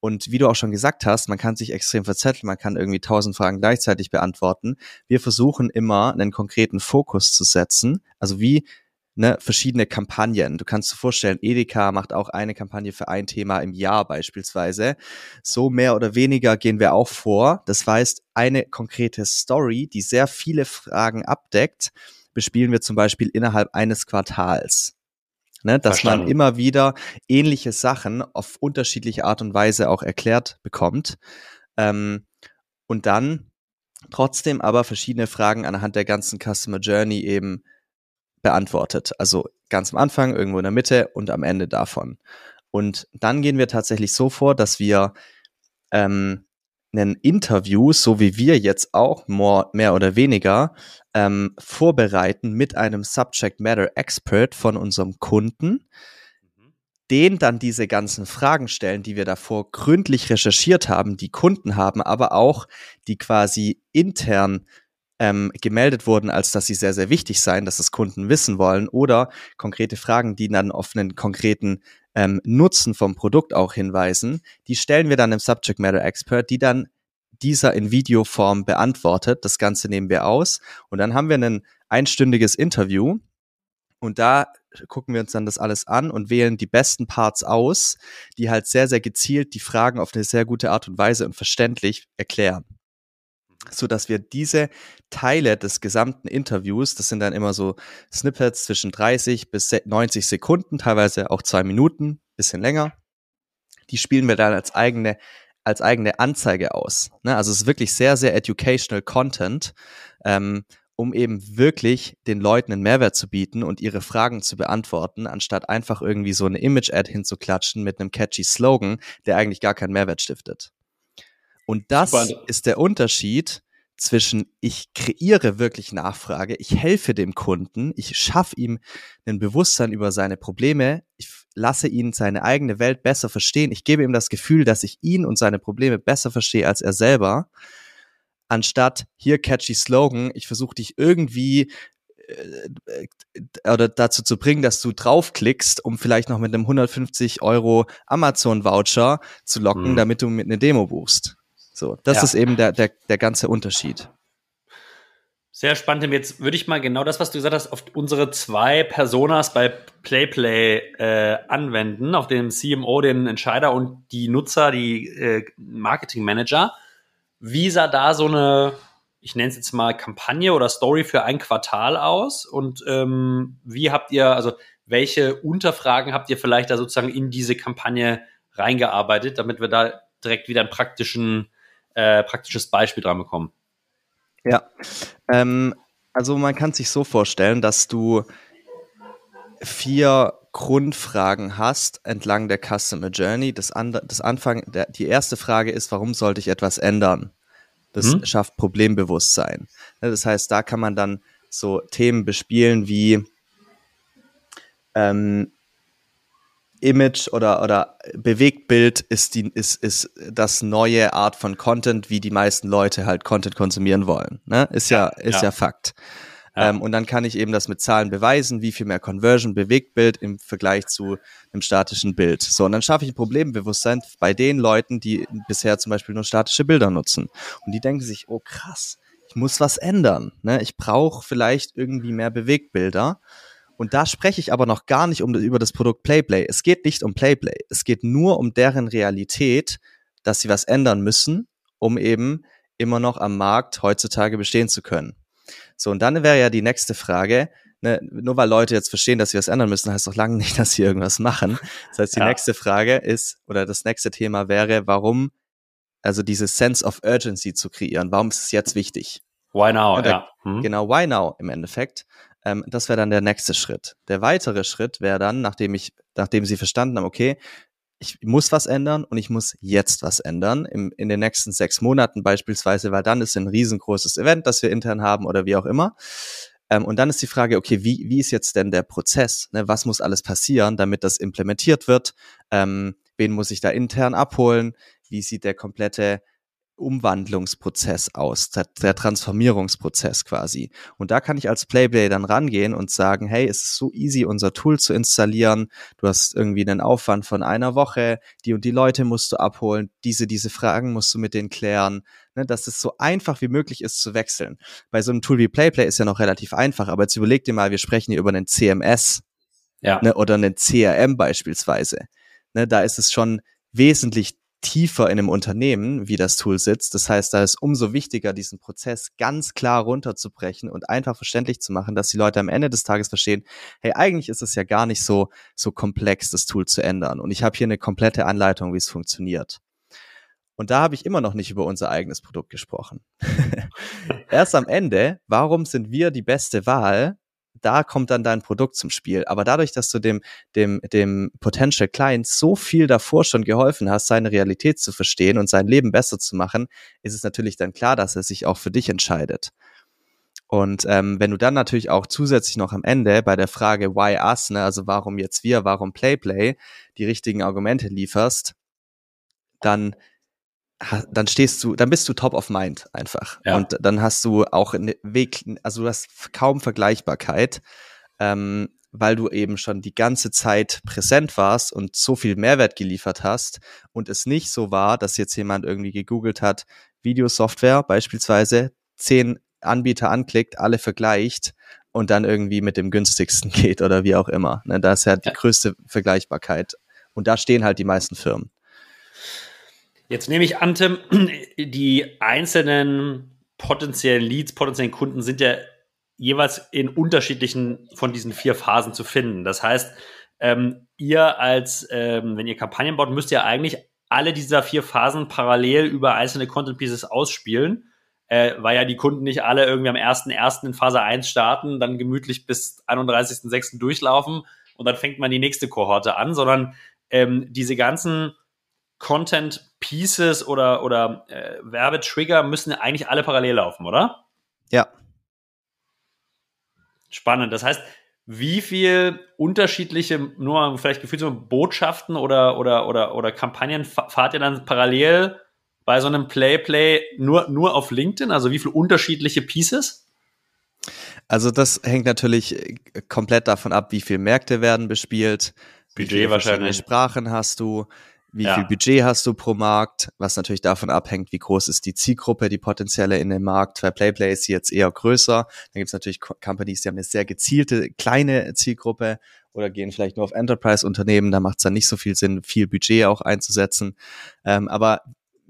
Und wie du auch schon gesagt hast, man kann sich extrem verzetteln, man kann irgendwie tausend Fragen gleichzeitig beantworten. Wir versuchen immer einen konkreten Fokus zu setzen. Also wie ne, verschiedene Kampagnen. Du kannst dir vorstellen, Edeka macht auch eine Kampagne für ein Thema im Jahr beispielsweise. So mehr oder weniger gehen wir auch vor. Das heißt, eine konkrete Story, die sehr viele Fragen abdeckt, bespielen wir zum Beispiel innerhalb eines Quartals. Ne, dass Verstanden. man immer wieder ähnliche Sachen auf unterschiedliche Art und Weise auch erklärt bekommt. Ähm, und dann trotzdem aber verschiedene Fragen anhand der ganzen Customer Journey eben beantwortet. Also ganz am Anfang, irgendwo in der Mitte und am Ende davon. Und dann gehen wir tatsächlich so vor, dass wir ähm, ein Interview, so wie wir jetzt auch more, mehr oder weniger, ähm, vorbereiten mit einem Subject Matter Expert von unserem Kunden, mhm. den dann diese ganzen Fragen stellen, die wir davor gründlich recherchiert haben, die Kunden haben, aber auch die quasi intern ähm, gemeldet wurden, als dass sie sehr, sehr wichtig seien, dass es Kunden wissen wollen oder konkrete Fragen, die dann auf einen konkreten ähm, Nutzen vom Produkt auch hinweisen, die stellen wir dann im Subject Matter Expert, die dann dieser in Videoform beantwortet. Das Ganze nehmen wir aus und dann haben wir ein einstündiges Interview und da gucken wir uns dann das alles an und wählen die besten Parts aus, die halt sehr, sehr gezielt die Fragen auf eine sehr gute Art und Weise und verständlich erklären so dass wir diese Teile des gesamten Interviews, das sind dann immer so Snippets zwischen 30 bis 90 Sekunden, teilweise auch zwei Minuten, bisschen länger, die spielen wir dann als eigene als eigene Anzeige aus. Ne? Also es ist wirklich sehr, sehr educational Content, ähm, um eben wirklich den Leuten einen Mehrwert zu bieten und ihre Fragen zu beantworten, anstatt einfach irgendwie so eine Image-Ad hinzuklatschen mit einem catchy Slogan, der eigentlich gar keinen Mehrwert stiftet. Und das Super. ist der Unterschied zwischen ich kreiere wirklich Nachfrage, ich helfe dem Kunden, ich schaffe ihm ein Bewusstsein über seine Probleme, ich lasse ihn seine eigene Welt besser verstehen, ich gebe ihm das Gefühl, dass ich ihn und seine Probleme besser verstehe als er selber, anstatt hier catchy Slogan, ich versuche dich irgendwie äh, oder dazu zu bringen, dass du draufklickst, um vielleicht noch mit einem 150 Euro Amazon Voucher zu locken, mhm. damit du mit eine Demo buchst. So, das ja. ist eben der, der, der ganze Unterschied. Sehr spannend. Jetzt würde ich mal genau das, was du gesagt hast, auf unsere zwei Personas bei PlayPlay äh, anwenden, auf den CMO, den Entscheider und die Nutzer, die äh, Marketing Manager. Wie sah da so eine, ich nenne es jetzt mal Kampagne oder Story für ein Quartal aus? Und ähm, wie habt ihr, also welche Unterfragen habt ihr vielleicht da sozusagen in diese Kampagne reingearbeitet, damit wir da direkt wieder einen praktischen äh, praktisches Beispiel dran bekommen. Ja, ähm, also man kann sich so vorstellen, dass du vier Grundfragen hast entlang der Customer Journey. Das, An das Anfang, der, die erste Frage ist, warum sollte ich etwas ändern? Das hm? schafft Problembewusstsein. Das heißt, da kann man dann so Themen bespielen wie ähm, Image oder, oder Bewegtbild ist, die, ist, ist das neue Art von Content, wie die meisten Leute halt Content konsumieren wollen. Ne? Ist ja, ja ist ja, ja Fakt. Ja. Ähm, und dann kann ich eben das mit Zahlen beweisen, wie viel mehr Conversion, Bewegtbild im Vergleich zu einem statischen Bild. So, und dann schaffe ich ein Problembewusstsein bei den Leuten, die bisher zum Beispiel nur statische Bilder nutzen. Und die denken sich, oh krass, ich muss was ändern. Ne? Ich brauche vielleicht irgendwie mehr Bewegtbilder. Und da spreche ich aber noch gar nicht um, über das Produkt PlayPlay. Es geht nicht um PlayPlay. Es geht nur um deren Realität, dass sie was ändern müssen, um eben immer noch am Markt heutzutage bestehen zu können. So, und dann wäre ja die nächste Frage, ne, nur weil Leute jetzt verstehen, dass sie was ändern müssen, heißt doch lange nicht, dass sie irgendwas machen. Das heißt, die ja. nächste Frage ist, oder das nächste Thema wäre, warum, also diese Sense of Urgency zu kreieren. Warum ist es jetzt wichtig? Why now? Ja, der, ja. Hm. Genau, why now im Endeffekt. Ähm, das wäre dann der nächste Schritt. Der weitere Schritt wäre dann, nachdem ich, nachdem sie verstanden haben, okay, ich muss was ändern und ich muss jetzt was ändern im, in den nächsten sechs Monaten beispielsweise, weil dann ist ein riesengroßes Event, das wir intern haben oder wie auch immer. Ähm, und dann ist die Frage, okay, wie, wie ist jetzt denn der Prozess? Ne? Was muss alles passieren, damit das implementiert wird? Ähm, wen muss ich da intern abholen? Wie sieht der komplette Umwandlungsprozess aus, der, der, Transformierungsprozess quasi. Und da kann ich als Playplay dann rangehen und sagen, hey, es ist so easy, unser Tool zu installieren. Du hast irgendwie einen Aufwand von einer Woche, die und die Leute musst du abholen, diese, diese Fragen musst du mit denen klären, ne, dass es so einfach wie möglich ist zu wechseln. Bei so einem Tool wie Playplay ist ja noch relativ einfach, aber jetzt überleg dir mal, wir sprechen hier über einen CMS ja. ne, oder einen CRM beispielsweise. Ne, da ist es schon wesentlich tiefer in einem Unternehmen, wie das Tool sitzt. Das heißt, da ist umso wichtiger, diesen Prozess ganz klar runterzubrechen und einfach verständlich zu machen, dass die Leute am Ende des Tages verstehen, hey, eigentlich ist es ja gar nicht so, so komplex, das Tool zu ändern. Und ich habe hier eine komplette Anleitung, wie es funktioniert. Und da habe ich immer noch nicht über unser eigenes Produkt gesprochen. Erst am Ende, warum sind wir die beste Wahl? Da kommt dann dein Produkt zum Spiel. Aber dadurch, dass du dem, dem, dem Potential Client so viel davor schon geholfen hast, seine Realität zu verstehen und sein Leben besser zu machen, ist es natürlich dann klar, dass er sich auch für dich entscheidet. Und ähm, wenn du dann natürlich auch zusätzlich noch am Ende bei der Frage Why us, ne, also warum jetzt wir, warum Play Play, die richtigen Argumente lieferst, dann dann stehst du, dann bist du top of mind einfach. Ja. Und dann hast du auch einen Weg, also du hast kaum Vergleichbarkeit, ähm, weil du eben schon die ganze Zeit präsent warst und so viel Mehrwert geliefert hast und es nicht so war, dass jetzt jemand irgendwie gegoogelt hat, Videosoftware beispielsweise, zehn Anbieter anklickt, alle vergleicht und dann irgendwie mit dem günstigsten geht oder wie auch immer. Ne, da ist ja die größte Vergleichbarkeit. Und da stehen halt die meisten Firmen. Jetzt nehme ich an, Tim, die einzelnen potenziellen Leads, potenziellen Kunden sind ja jeweils in unterschiedlichen von diesen vier Phasen zu finden. Das heißt, ähm, ihr als, ähm, wenn ihr Kampagnen baut, müsst ihr eigentlich alle dieser vier Phasen parallel über einzelne Content Pieces ausspielen, äh, weil ja die Kunden nicht alle irgendwie am 1.1. in Phase 1 starten, dann gemütlich bis 31.6. durchlaufen und dann fängt man die nächste Kohorte an, sondern ähm, diese ganzen Content Pieces oder, oder äh, Werbetrigger müssen eigentlich alle parallel laufen, oder? Ja. Spannend. Das heißt, wie viel unterschiedliche, nur vielleicht gefühlt so Botschaften oder, oder, oder, oder Kampagnen fahrt ihr dann parallel bei so einem Play-Play nur, nur auf LinkedIn? Also wie viele unterschiedliche Pieces? Also das hängt natürlich äh, komplett davon ab, wie viele Märkte werden bespielt, Budget wie viele wahrscheinlich. Sprachen hast du, wie ja. viel Budget hast du pro Markt, was natürlich davon abhängt, wie groß ist die Zielgruppe, die potenzielle in dem Markt. Bei PlayPlay ist jetzt eher größer. Dann gibt es natürlich Companies, die haben eine sehr gezielte kleine Zielgruppe oder gehen vielleicht nur auf Enterprise-Unternehmen. Da macht es dann nicht so viel Sinn, viel Budget auch einzusetzen. Ähm, aber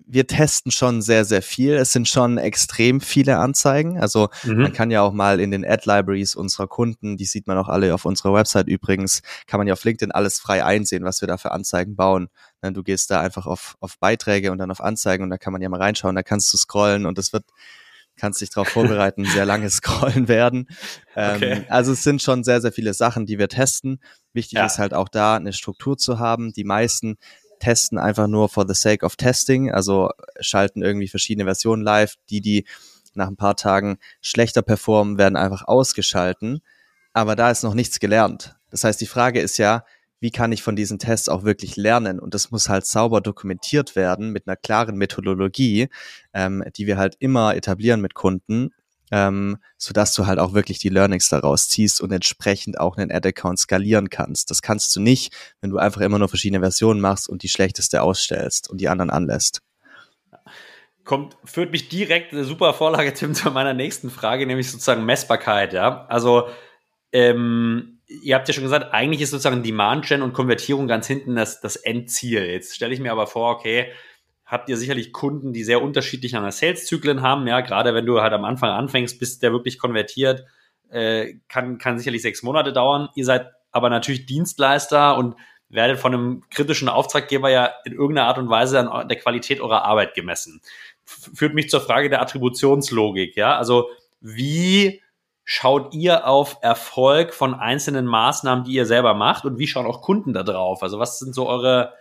wir testen schon sehr, sehr viel. Es sind schon extrem viele Anzeigen. Also mhm. man kann ja auch mal in den Ad-Libraries unserer Kunden, die sieht man auch alle auf unserer Website übrigens, kann man ja auf LinkedIn alles frei einsehen, was wir da für Anzeigen bauen. Ne, du gehst da einfach auf, auf Beiträge und dann auf Anzeigen und da kann man ja mal reinschauen, da kannst du scrollen und es wird kannst dich darauf vorbereiten, sehr lange scrollen werden. Ähm, okay. Also es sind schon sehr, sehr viele Sachen, die wir testen. Wichtig ja. ist halt auch da eine Struktur zu haben. Die meisten testen einfach nur for the sake of testing, also schalten irgendwie verschiedene Versionen live. Die, die nach ein paar Tagen schlechter performen, werden einfach ausgeschalten. Aber da ist noch nichts gelernt. Das heißt, die Frage ist ja, wie kann ich von diesen Tests auch wirklich lernen? Und das muss halt sauber dokumentiert werden mit einer klaren Methodologie, ähm, die wir halt immer etablieren mit Kunden, ähm, sodass du halt auch wirklich die Learnings daraus ziehst und entsprechend auch einen Ad-Account skalieren kannst. Das kannst du nicht, wenn du einfach immer nur verschiedene Versionen machst und die schlechteste ausstellst und die anderen anlässt. Kommt, führt mich direkt eine super Vorlage, Tim, zu meiner nächsten Frage, nämlich sozusagen Messbarkeit, ja. Also, ähm, ihr habt ja schon gesagt, eigentlich ist sozusagen Demand Gen und Konvertierung ganz hinten das, das Endziel. Jetzt stelle ich mir aber vor, okay, habt ihr sicherlich Kunden, die sehr unterschiedlich an der Sales-Zyklen haben. Ja, gerade wenn du halt am Anfang anfängst, bis der wirklich konvertiert, äh, kann, kann sicherlich sechs Monate dauern. Ihr seid aber natürlich Dienstleister und werdet von einem kritischen Auftraggeber ja in irgendeiner Art und Weise an der Qualität eurer Arbeit gemessen. Führt mich zur Frage der Attributionslogik. Ja, also wie schaut ihr auf Erfolg von einzelnen Maßnahmen, die ihr selber macht und wie schauen auch Kunden da drauf? Also was sind so eure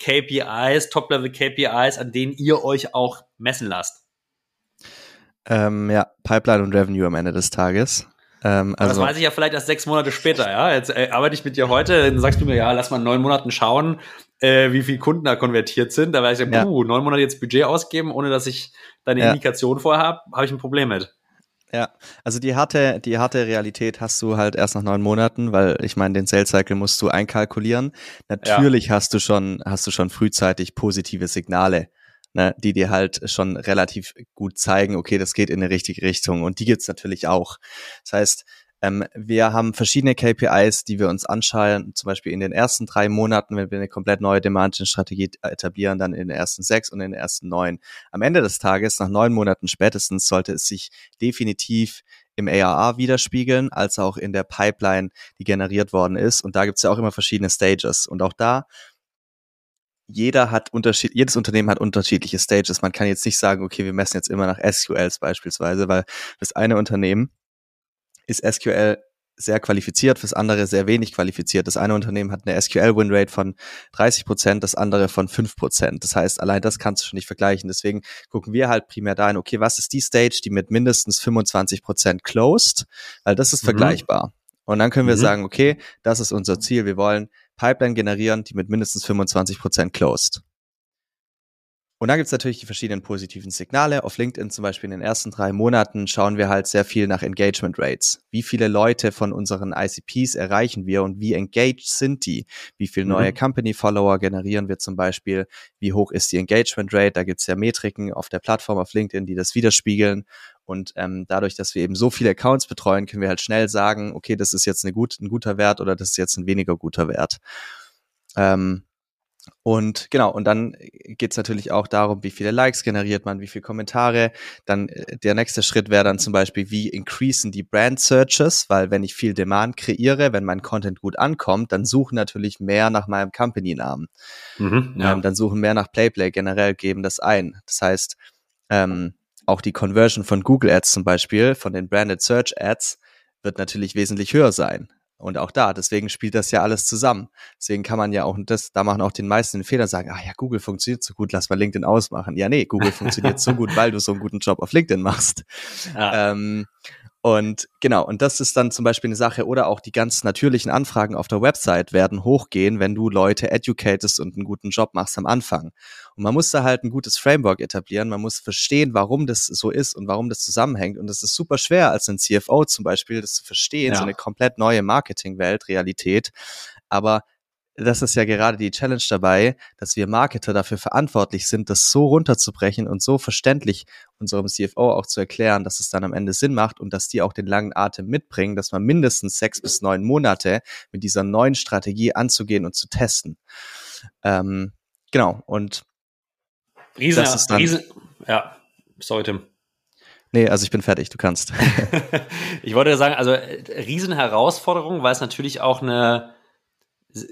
KPIs, Top-Level-KPIs, an denen ihr euch auch messen lasst? Ähm, ja, Pipeline und Revenue am Ende des Tages. Ähm, also, das weiß ich ja vielleicht erst sechs Monate später, ja. Jetzt äh, arbeite ich mit dir heute, dann sagst du mir, ja, lass mal in neun Monaten schauen, äh, wie viele Kunden da konvertiert sind. Da weiß ich, ja, puh, neun Monate jetzt Budget ausgeben, ohne dass ich deine ja. Indikation vorher habe, habe ich ein Problem mit. Ja, also die harte, die harte Realität hast du halt erst nach neun Monaten, weil ich meine, den Sales Cycle musst du einkalkulieren. Natürlich ja. hast du schon, hast du schon frühzeitig positive Signale, ne, die dir halt schon relativ gut zeigen, okay, das geht in eine richtige Richtung. Und die gibt's natürlich auch. Das heißt, ähm, wir haben verschiedene KPIs, die wir uns anschauen, zum Beispiel in den ersten drei Monaten, wenn wir eine komplett neue Demand-Strategie etablieren, dann in den ersten sechs und in den ersten neun. Am Ende des Tages, nach neun Monaten spätestens, sollte es sich definitiv im ARR widerspiegeln, als auch in der Pipeline, die generiert worden ist. Und da gibt es ja auch immer verschiedene Stages. Und auch da jeder hat Unterschied, jedes Unternehmen hat unterschiedliche Stages. Man kann jetzt nicht sagen, okay, wir messen jetzt immer nach SQLs beispielsweise, weil das eine Unternehmen ist SQL sehr qualifiziert, fürs andere sehr wenig qualifiziert. Das eine Unternehmen hat eine SQL-Winrate von 30 Prozent, das andere von 5 Prozent. Das heißt, allein das kannst du schon nicht vergleichen. Deswegen gucken wir halt primär dahin, okay, was ist die Stage, die mit mindestens 25 Prozent closed? Weil das ist mhm. vergleichbar. Und dann können wir mhm. sagen, okay, das ist unser Ziel. Wir wollen Pipeline generieren, die mit mindestens 25 Prozent closed. Und dann gibt's natürlich die verschiedenen positiven Signale. Auf LinkedIn zum Beispiel in den ersten drei Monaten schauen wir halt sehr viel nach Engagement Rates. Wie viele Leute von unseren ICPs erreichen wir und wie engaged sind die? Wie viele mhm. neue Company-Follower generieren wir zum Beispiel? Wie hoch ist die Engagement Rate? Da gibt's ja Metriken auf der Plattform auf LinkedIn, die das widerspiegeln. Und ähm, dadurch, dass wir eben so viele Accounts betreuen, können wir halt schnell sagen, okay, das ist jetzt eine gut, ein guter Wert oder das ist jetzt ein weniger guter Wert. Ähm, und genau, und dann geht es natürlich auch darum, wie viele Likes generiert man, wie viele Kommentare. Dann äh, der nächste Schritt wäre dann zum Beispiel, wie increasen die Brand Searches, weil wenn ich viel Demand kreiere, wenn mein Content gut ankommt, dann suchen natürlich mehr nach meinem Company-Namen. Mhm, ja. ähm, dann suchen mehr nach PlayPlay generell, geben das ein. Das heißt, ähm, auch die Conversion von Google Ads zum Beispiel, von den Branded Search Ads, wird natürlich wesentlich höher sein. Und auch da, deswegen spielt das ja alles zusammen. Deswegen kann man ja auch, das, da machen auch den meisten den Fehler, sagen, ah ja, Google funktioniert so gut, lass mal LinkedIn ausmachen. Ja, nee, Google funktioniert so gut, weil du so einen guten Job auf LinkedIn machst. Ja. Ähm, und genau, und das ist dann zum Beispiel eine Sache, oder auch die ganz natürlichen Anfragen auf der Website werden hochgehen, wenn du Leute educatest und einen guten Job machst am Anfang. Und man muss da halt ein gutes Framework etablieren, man muss verstehen, warum das so ist und warum das zusammenhängt. Und das ist super schwer, als ein CFO zum Beispiel, das zu verstehen, ja. so eine komplett neue Marketingwelt, Realität. Aber das ist ja gerade die Challenge dabei, dass wir Marketer dafür verantwortlich sind, das so runterzubrechen und so verständlich unserem CFO auch zu erklären, dass es dann am Ende Sinn macht und dass die auch den langen Atem mitbringen, dass man mindestens sechs bis neun Monate mit dieser neuen Strategie anzugehen und zu testen. Ähm, genau, und Riesen, das ist dann, Riesen, ja, sorry Tim. Nee, also ich bin fertig, du kannst. ich wollte sagen, also äh, Riesenherausforderung, weil es natürlich auch eine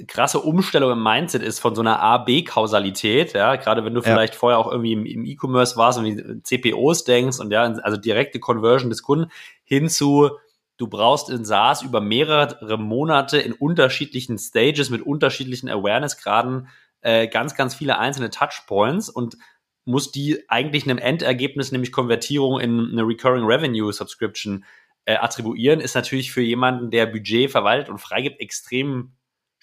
krasse Umstellung im Mindset ist von so einer A-B-Kausalität, ja, gerade wenn du ja. vielleicht vorher auch irgendwie im, im E-Commerce warst und die CPOs denkst und ja, also direkte Conversion des Kunden hin zu, du brauchst in SaaS über mehrere Monate in unterschiedlichen Stages mit unterschiedlichen Awareness-Graden äh, ganz, ganz viele einzelne Touchpoints und musst die eigentlich einem Endergebnis, nämlich Konvertierung in eine Recurring Revenue Subscription äh, attribuieren, ist natürlich für jemanden, der Budget verwaltet und freigibt, extrem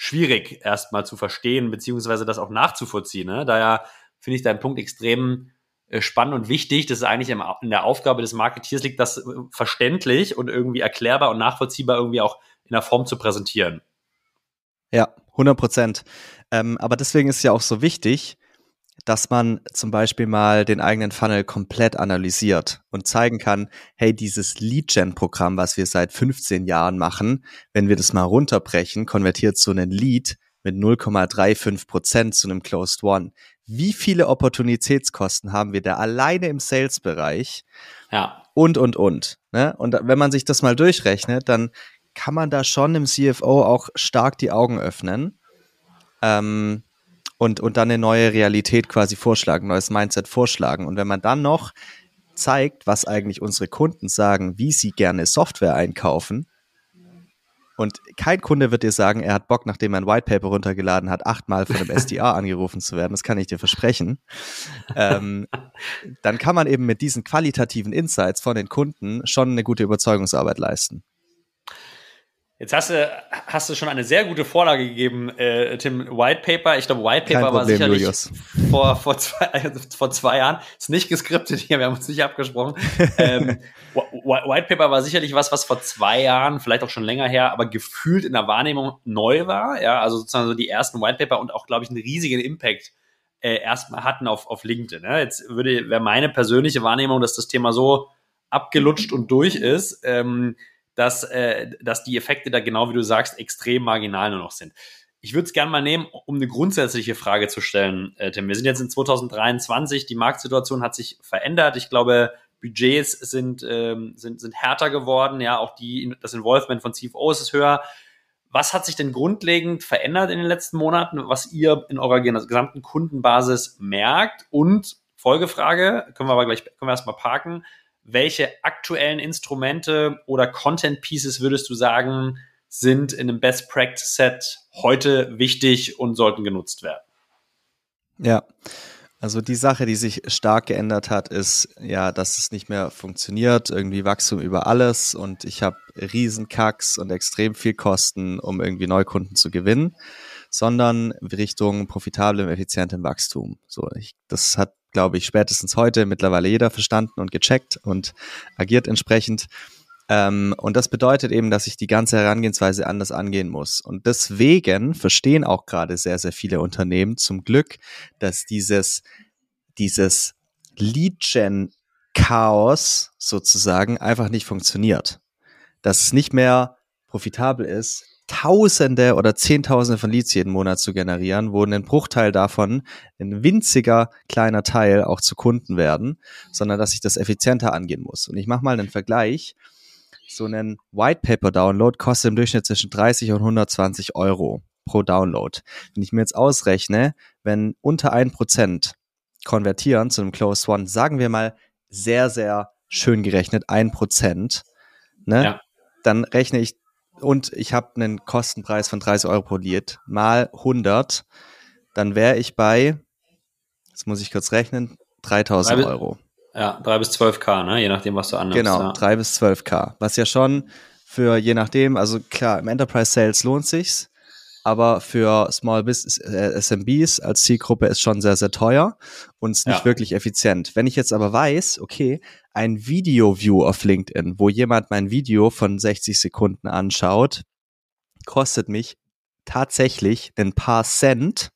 schwierig erstmal zu verstehen, beziehungsweise das auch nachzuvollziehen. Ne? Daher finde ich deinen Punkt extrem äh, spannend und wichtig. Das ist eigentlich in der Aufgabe des Marketeers liegt, das äh, verständlich und irgendwie erklärbar und nachvollziehbar irgendwie auch in der Form zu präsentieren. Ja, 100 Prozent. Ähm, aber deswegen ist es ja auch so wichtig, dass man zum Beispiel mal den eigenen Funnel komplett analysiert und zeigen kann, hey, dieses Lead-Gen-Programm, was wir seit 15 Jahren machen, wenn wir das mal runterbrechen, konvertiert so einen Lead mit 0,35 Prozent zu einem Closed One. Wie viele Opportunitätskosten haben wir da alleine im Sales-Bereich? Ja. Und, und, und. Ne? Und wenn man sich das mal durchrechnet, dann kann man da schon im CFO auch stark die Augen öffnen. Ähm, und, und dann eine neue Realität quasi vorschlagen, neues Mindset vorschlagen. Und wenn man dann noch zeigt, was eigentlich unsere Kunden sagen, wie sie gerne Software einkaufen, und kein Kunde wird dir sagen, er hat Bock, nachdem er ein White Paper runtergeladen hat, achtmal von einem SDA angerufen zu werden. Das kann ich dir versprechen. ähm, dann kann man eben mit diesen qualitativen Insights von den Kunden schon eine gute Überzeugungsarbeit leisten. Jetzt hast du, hast du schon eine sehr gute Vorlage gegeben, äh, Tim. White Paper. Ich glaube, White Paper Problem, war sicherlich Julius. vor, vor, zwei, also vor zwei Jahren. Ist nicht geskriptet hier, wir haben uns nicht abgesprochen. ähm, White Paper war sicherlich was, was vor zwei Jahren, vielleicht auch schon länger her, aber gefühlt in der Wahrnehmung neu war. Ja, also sozusagen so die ersten White Paper und auch, glaube ich, einen riesigen Impact äh, erstmal hatten auf, auf LinkedIn. Ne? Jetzt würde, wäre meine persönliche Wahrnehmung, dass das Thema so abgelutscht und durch ist. Ähm, dass, äh, dass die Effekte da genau wie du sagst extrem marginal nur noch sind. Ich würde es gerne mal nehmen, um eine grundsätzliche Frage zu stellen, äh, Tim. Wir sind jetzt in 2023, die Marktsituation hat sich verändert. Ich glaube, Budgets sind, ähm, sind, sind härter geworden, ja, auch die, das Involvement von CFOs ist höher. Was hat sich denn grundlegend verändert in den letzten Monaten, was ihr in eurer gesamten Kundenbasis merkt? Und Folgefrage, können wir aber gleich, können wir erstmal parken welche aktuellen Instrumente oder Content Pieces würdest du sagen, sind in einem Best Practice Set heute wichtig und sollten genutzt werden? Ja. Also die Sache, die sich stark geändert hat, ist ja, dass es nicht mehr funktioniert, irgendwie Wachstum über alles und ich habe Riesenkacks und extrem viel Kosten, um irgendwie Neukunden zu gewinnen, sondern Richtung profitablem, effizientem Wachstum. So, ich, das hat glaube ich, spätestens heute mittlerweile jeder verstanden und gecheckt und agiert entsprechend. Ähm, und das bedeutet eben, dass ich die ganze Herangehensweise anders angehen muss. Und deswegen verstehen auch gerade sehr, sehr viele Unternehmen zum Glück, dass dieses, dieses Lead-Gen-Chaos sozusagen einfach nicht funktioniert. Dass es nicht mehr profitabel ist, Tausende oder Zehntausende von Leads jeden Monat zu generieren, wo ein Bruchteil davon, ein winziger kleiner Teil auch zu Kunden werden, sondern dass ich das effizienter angehen muss. Und ich mache mal einen Vergleich. So ein White Paper Download kostet im Durchschnitt zwischen 30 und 120 Euro pro Download. Wenn ich mir jetzt ausrechne, wenn unter ein Prozent konvertieren zu einem Close One, sagen wir mal sehr, sehr schön gerechnet, ein Prozent, ne? Ja. dann rechne ich und ich habe einen Kostenpreis von 30 Euro pro Lied mal 100, dann wäre ich bei, jetzt muss ich kurz rechnen, 3000 bis, Euro. Ja, 3 bis 12k, ne? je nachdem, was du annimmst. Genau, ja. 3 bis 12k, was ja schon für je nachdem, also klar, im Enterprise Sales lohnt sich's, aber für Small Business äh, SMBs als Zielgruppe ist schon sehr, sehr teuer und ist nicht ja. wirklich effizient. Wenn ich jetzt aber weiß, okay, ein Video-View auf LinkedIn, wo jemand mein Video von 60 Sekunden anschaut, kostet mich tatsächlich ein paar Cent,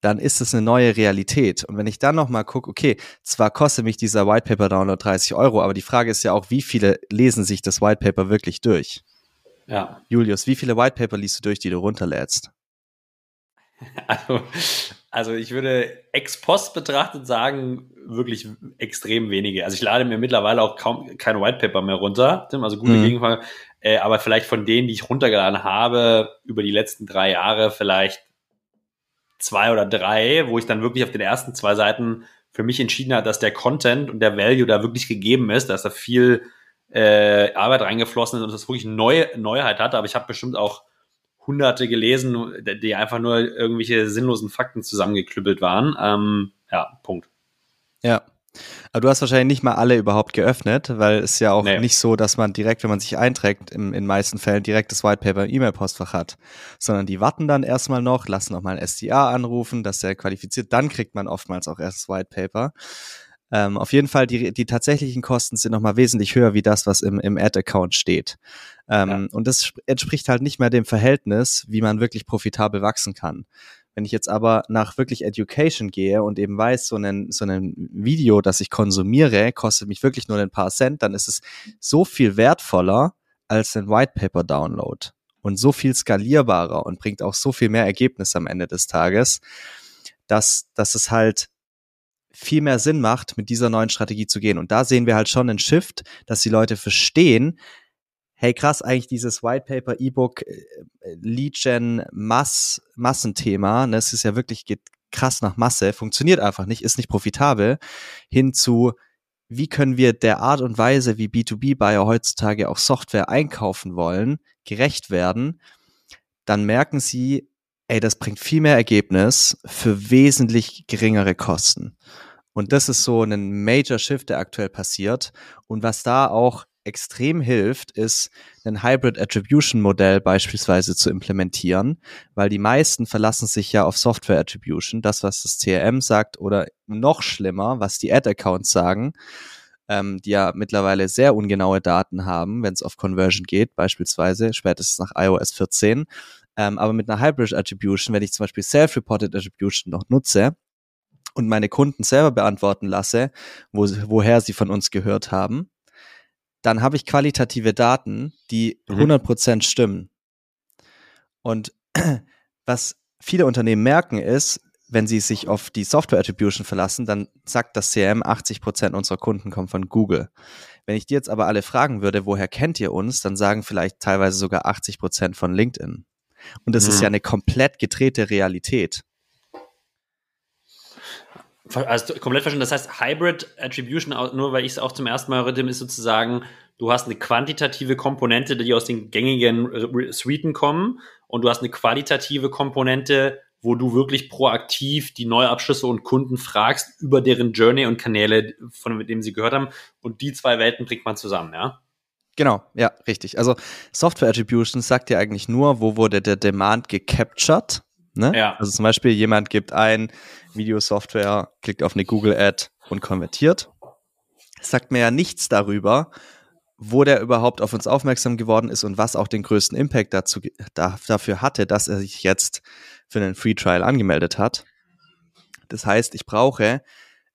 dann ist es eine neue Realität. Und wenn ich dann nochmal gucke, okay, zwar kostet mich dieser White Paper Download 30 Euro, aber die Frage ist ja auch, wie viele lesen sich das White Paper wirklich durch? Ja. Julius, wie viele White Paper liest du durch, die du runterlädst? Also, also ich würde ex post betrachtet sagen, wirklich extrem wenige. Also ich lade mir mittlerweile auch kaum kein White Paper mehr runter, Tim, also gute mhm. Gegenfrage. Äh, aber vielleicht von denen, die ich runtergeladen habe, über die letzten drei Jahre vielleicht zwei oder drei, wo ich dann wirklich auf den ersten zwei Seiten für mich entschieden habe, dass der Content und der Value da wirklich gegeben ist, dass da viel äh, Arbeit reingeflossen ist und das wirklich neue Neuheit hatte. Aber ich habe bestimmt auch hunderte gelesen, die einfach nur irgendwelche sinnlosen Fakten zusammengeklüppelt waren. Ähm, ja, Punkt. Ja. Aber du hast wahrscheinlich nicht mal alle überhaupt geöffnet, weil es ja auch nee. nicht so, dass man direkt, wenn man sich einträgt, im, in meisten Fällen direkt das White Paper im E-Mail-Postfach hat, sondern die warten dann erstmal noch, lassen noch mal ein SDA anrufen, dass der qualifiziert, dann kriegt man oftmals auch erst das White Paper. Ähm, auf jeden Fall, die, die tatsächlichen Kosten sind nochmal wesentlich höher wie das, was im, im Ad-Account steht. Ähm, ja. Und das entspricht halt nicht mehr dem Verhältnis, wie man wirklich profitabel wachsen kann. Wenn ich jetzt aber nach wirklich Education gehe und eben weiß, so ein, so ein Video, das ich konsumiere, kostet mich wirklich nur ein paar Cent, dann ist es so viel wertvoller als ein White Paper Download und so viel skalierbarer und bringt auch so viel mehr Ergebnis am Ende des Tages, dass, dass es halt viel mehr Sinn macht, mit dieser neuen Strategie zu gehen. Und da sehen wir halt schon einen Shift, dass die Leute verstehen, hey krass, eigentlich dieses White Paper, E-Book, äh, Lead Gen, Mass, Massenthema, ne, es ist ja wirklich, geht krass nach Masse, funktioniert einfach nicht, ist nicht profitabel, hin zu, wie können wir der Art und Weise, wie B2B-Buyer heutzutage auch Software einkaufen wollen, gerecht werden, dann merken sie, ey, das bringt viel mehr Ergebnis für wesentlich geringere Kosten. Und das ist so ein Major Shift, der aktuell passiert. Und was da auch extrem hilft, ist ein Hybrid Attribution Modell beispielsweise zu implementieren, weil die meisten verlassen sich ja auf Software Attribution, das was das CRM sagt oder noch schlimmer, was die Ad Accounts sagen, ähm, die ja mittlerweile sehr ungenaue Daten haben, wenn es auf Conversion geht, beispielsweise spätestens nach iOS 14. Ähm, aber mit einer Hybrid Attribution, wenn ich zum Beispiel Self-Reported Attribution noch nutze, und meine Kunden selber beantworten lasse, wo, woher sie von uns gehört haben, dann habe ich qualitative Daten, die mhm. 100% stimmen. Und was viele Unternehmen merken ist, wenn sie sich auf die Software Attribution verlassen, dann sagt das CRM, 80% unserer Kunden kommen von Google. Wenn ich dir jetzt aber alle fragen würde, woher kennt ihr uns, dann sagen vielleicht teilweise sogar 80% von LinkedIn. Und das mhm. ist ja eine komplett gedrehte Realität. Also komplett verstanden. Das heißt, Hybrid Attribution, nur weil ich es auch zum ersten Mal höre, ist sozusagen, du hast eine quantitative Komponente, die aus den gängigen Suiten kommen und du hast eine qualitative Komponente, wo du wirklich proaktiv die Neuabschlüsse und Kunden fragst über deren Journey und Kanäle, von dem sie gehört haben. Und die zwei Welten bringt man zusammen, ja? Genau, ja, richtig. Also Software Attribution sagt ja eigentlich nur, wo wurde der Demand gecaptured Ne? Ja. Also zum Beispiel jemand gibt ein Videosoftware, klickt auf eine Google Ad und konvertiert. sagt mir ja nichts darüber, wo der überhaupt auf uns aufmerksam geworden ist und was auch den größten Impact dazu, da, dafür hatte, dass er sich jetzt für einen Free Trial angemeldet hat. Das heißt, ich brauche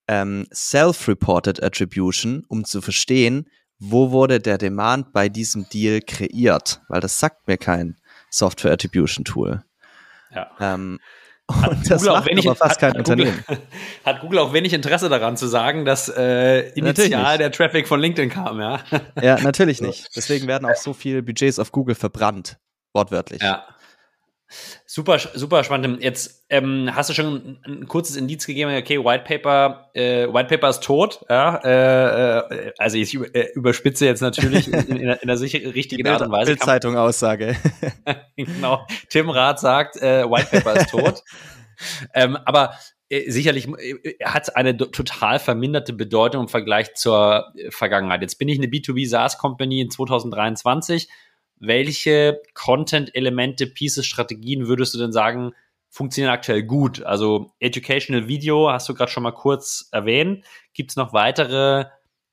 ähm, Self-Reported Attribution, um zu verstehen, wo wurde der Demand bei diesem Deal kreiert, weil das sagt mir kein Software Attribution Tool. Ja. Ähm, Hat und das Google auch macht wenig, aber fast kein hat Google, Unternehmen. hat Google auch wenig Interesse daran zu sagen, dass äh, initial der Traffic von LinkedIn kam, ja. Ja, natürlich nicht. Deswegen werden auch so viele Budgets auf Google verbrannt, wortwörtlich. Ja. Super, super spannend. Jetzt ähm, hast du schon ein, ein kurzes Indiz gegeben, okay, White Paper, äh, White Paper ist tot, ja. Äh, äh, also ich äh, überspitze jetzt natürlich in, in, in der sicher, richtigen Art und Weise. Kann- Bildzeitung Aussage. genau. Tim Rath sagt, äh, White Paper ist tot. ähm, aber äh, sicherlich äh, hat eine do- total verminderte Bedeutung im Vergleich zur Vergangenheit. Jetzt bin ich eine B2B SaaS Company in 2023. Welche Content-Elemente, Pieces, Strategien würdest du denn sagen, funktionieren aktuell gut? Also Educational Video hast du gerade schon mal kurz erwähnt. Gibt es noch weitere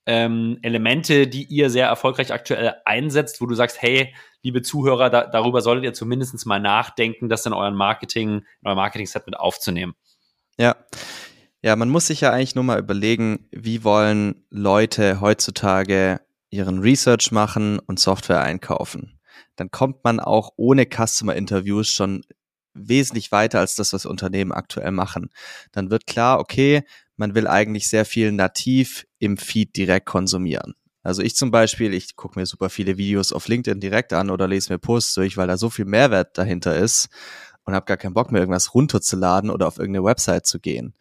ähm, Elemente, die ihr sehr erfolgreich aktuell einsetzt, wo du sagst, hey, liebe Zuhörer, da, darüber solltet ihr zumindest mal nachdenken, das in euren Marketing, in euer Marketing-Set mit aufzunehmen. Ja. Ja, man muss sich ja eigentlich nur mal überlegen, wie wollen Leute heutzutage ihren Research machen und Software einkaufen. Dann kommt man auch ohne Customer Interviews schon wesentlich weiter als das, was Unternehmen aktuell machen. Dann wird klar, okay, man will eigentlich sehr viel nativ im Feed direkt konsumieren. Also ich zum Beispiel, ich gucke mir super viele Videos auf LinkedIn direkt an oder lese mir Posts durch, weil da so viel Mehrwert dahinter ist und habe gar keinen Bock mehr, irgendwas runterzuladen oder auf irgendeine Website zu gehen.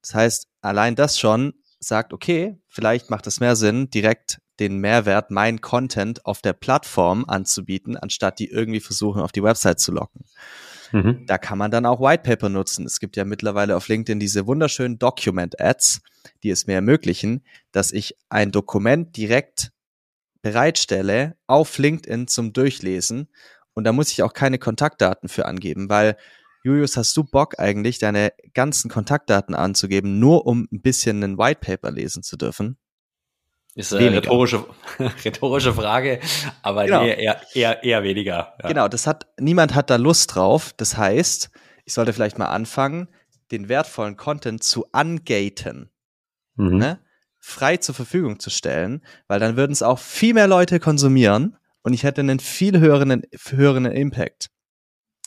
Das heißt, allein das schon sagt, okay, vielleicht macht es mehr Sinn, direkt den Mehrwert, mein Content auf der Plattform anzubieten, anstatt die irgendwie versuchen, auf die Website zu locken. Da kann man dann auch White Paper nutzen. Es gibt ja mittlerweile auf LinkedIn diese wunderschönen Document-Ads, die es mir ermöglichen, dass ich ein Dokument direkt bereitstelle auf LinkedIn zum Durchlesen. Und da muss ich auch keine Kontaktdaten für angeben, weil Julius, hast du Bock eigentlich, deine ganzen Kontaktdaten anzugeben, nur um ein bisschen ein White Paper lesen zu dürfen? Ist eine Weniger. rhetorische, rhetorische Frage, aber Genau. nee, eher, eher, eher weniger. Ja. Genau, das hat, niemand hat da Lust drauf. Das heißt, ich sollte vielleicht mal anfangen, den wertvollen Content zu ungaten, Mhm. ne? frei zur Verfügung zu stellen, weil dann würden es auch viel mehr Leute konsumieren und ich hätte einen viel höheren, höheren Impact.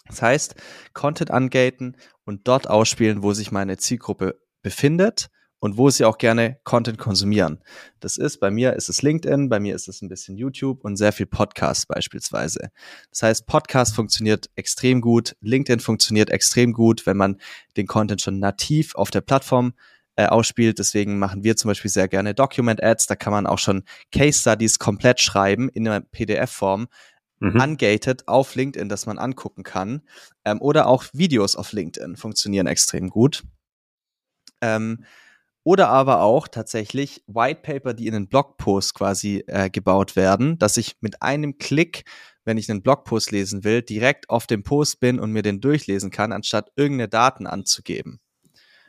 Das heißt, Content ungaten und dort ausspielen, wo sich meine Zielgruppe befindet und wo sie auch gerne Content konsumieren. Das ist, bei mir ist es LinkedIn, bei mir ist es ein bisschen YouTube und sehr viel Podcast beispielsweise. Das heißt, Podcast funktioniert extrem gut, LinkedIn funktioniert extrem gut, wenn man den Content schon nativ auf der Plattform äh, ausspielt. Deswegen machen wir zum Beispiel sehr gerne Document-Ads. Da kann man auch schon Case-Studies komplett schreiben in einer PDF-Form, Mhm. ungated auf LinkedIn, das man angucken kann. Ähm, oder auch Videos auf LinkedIn funktionieren extrem gut. Ähm, oder aber auch tatsächlich White Paper, die in einen Blogpost quasi äh, gebaut werden, dass ich mit einem Klick, wenn ich einen Blogpost lesen will, direkt auf dem Post bin und mir den durchlesen kann, anstatt irgendeine Daten anzugeben.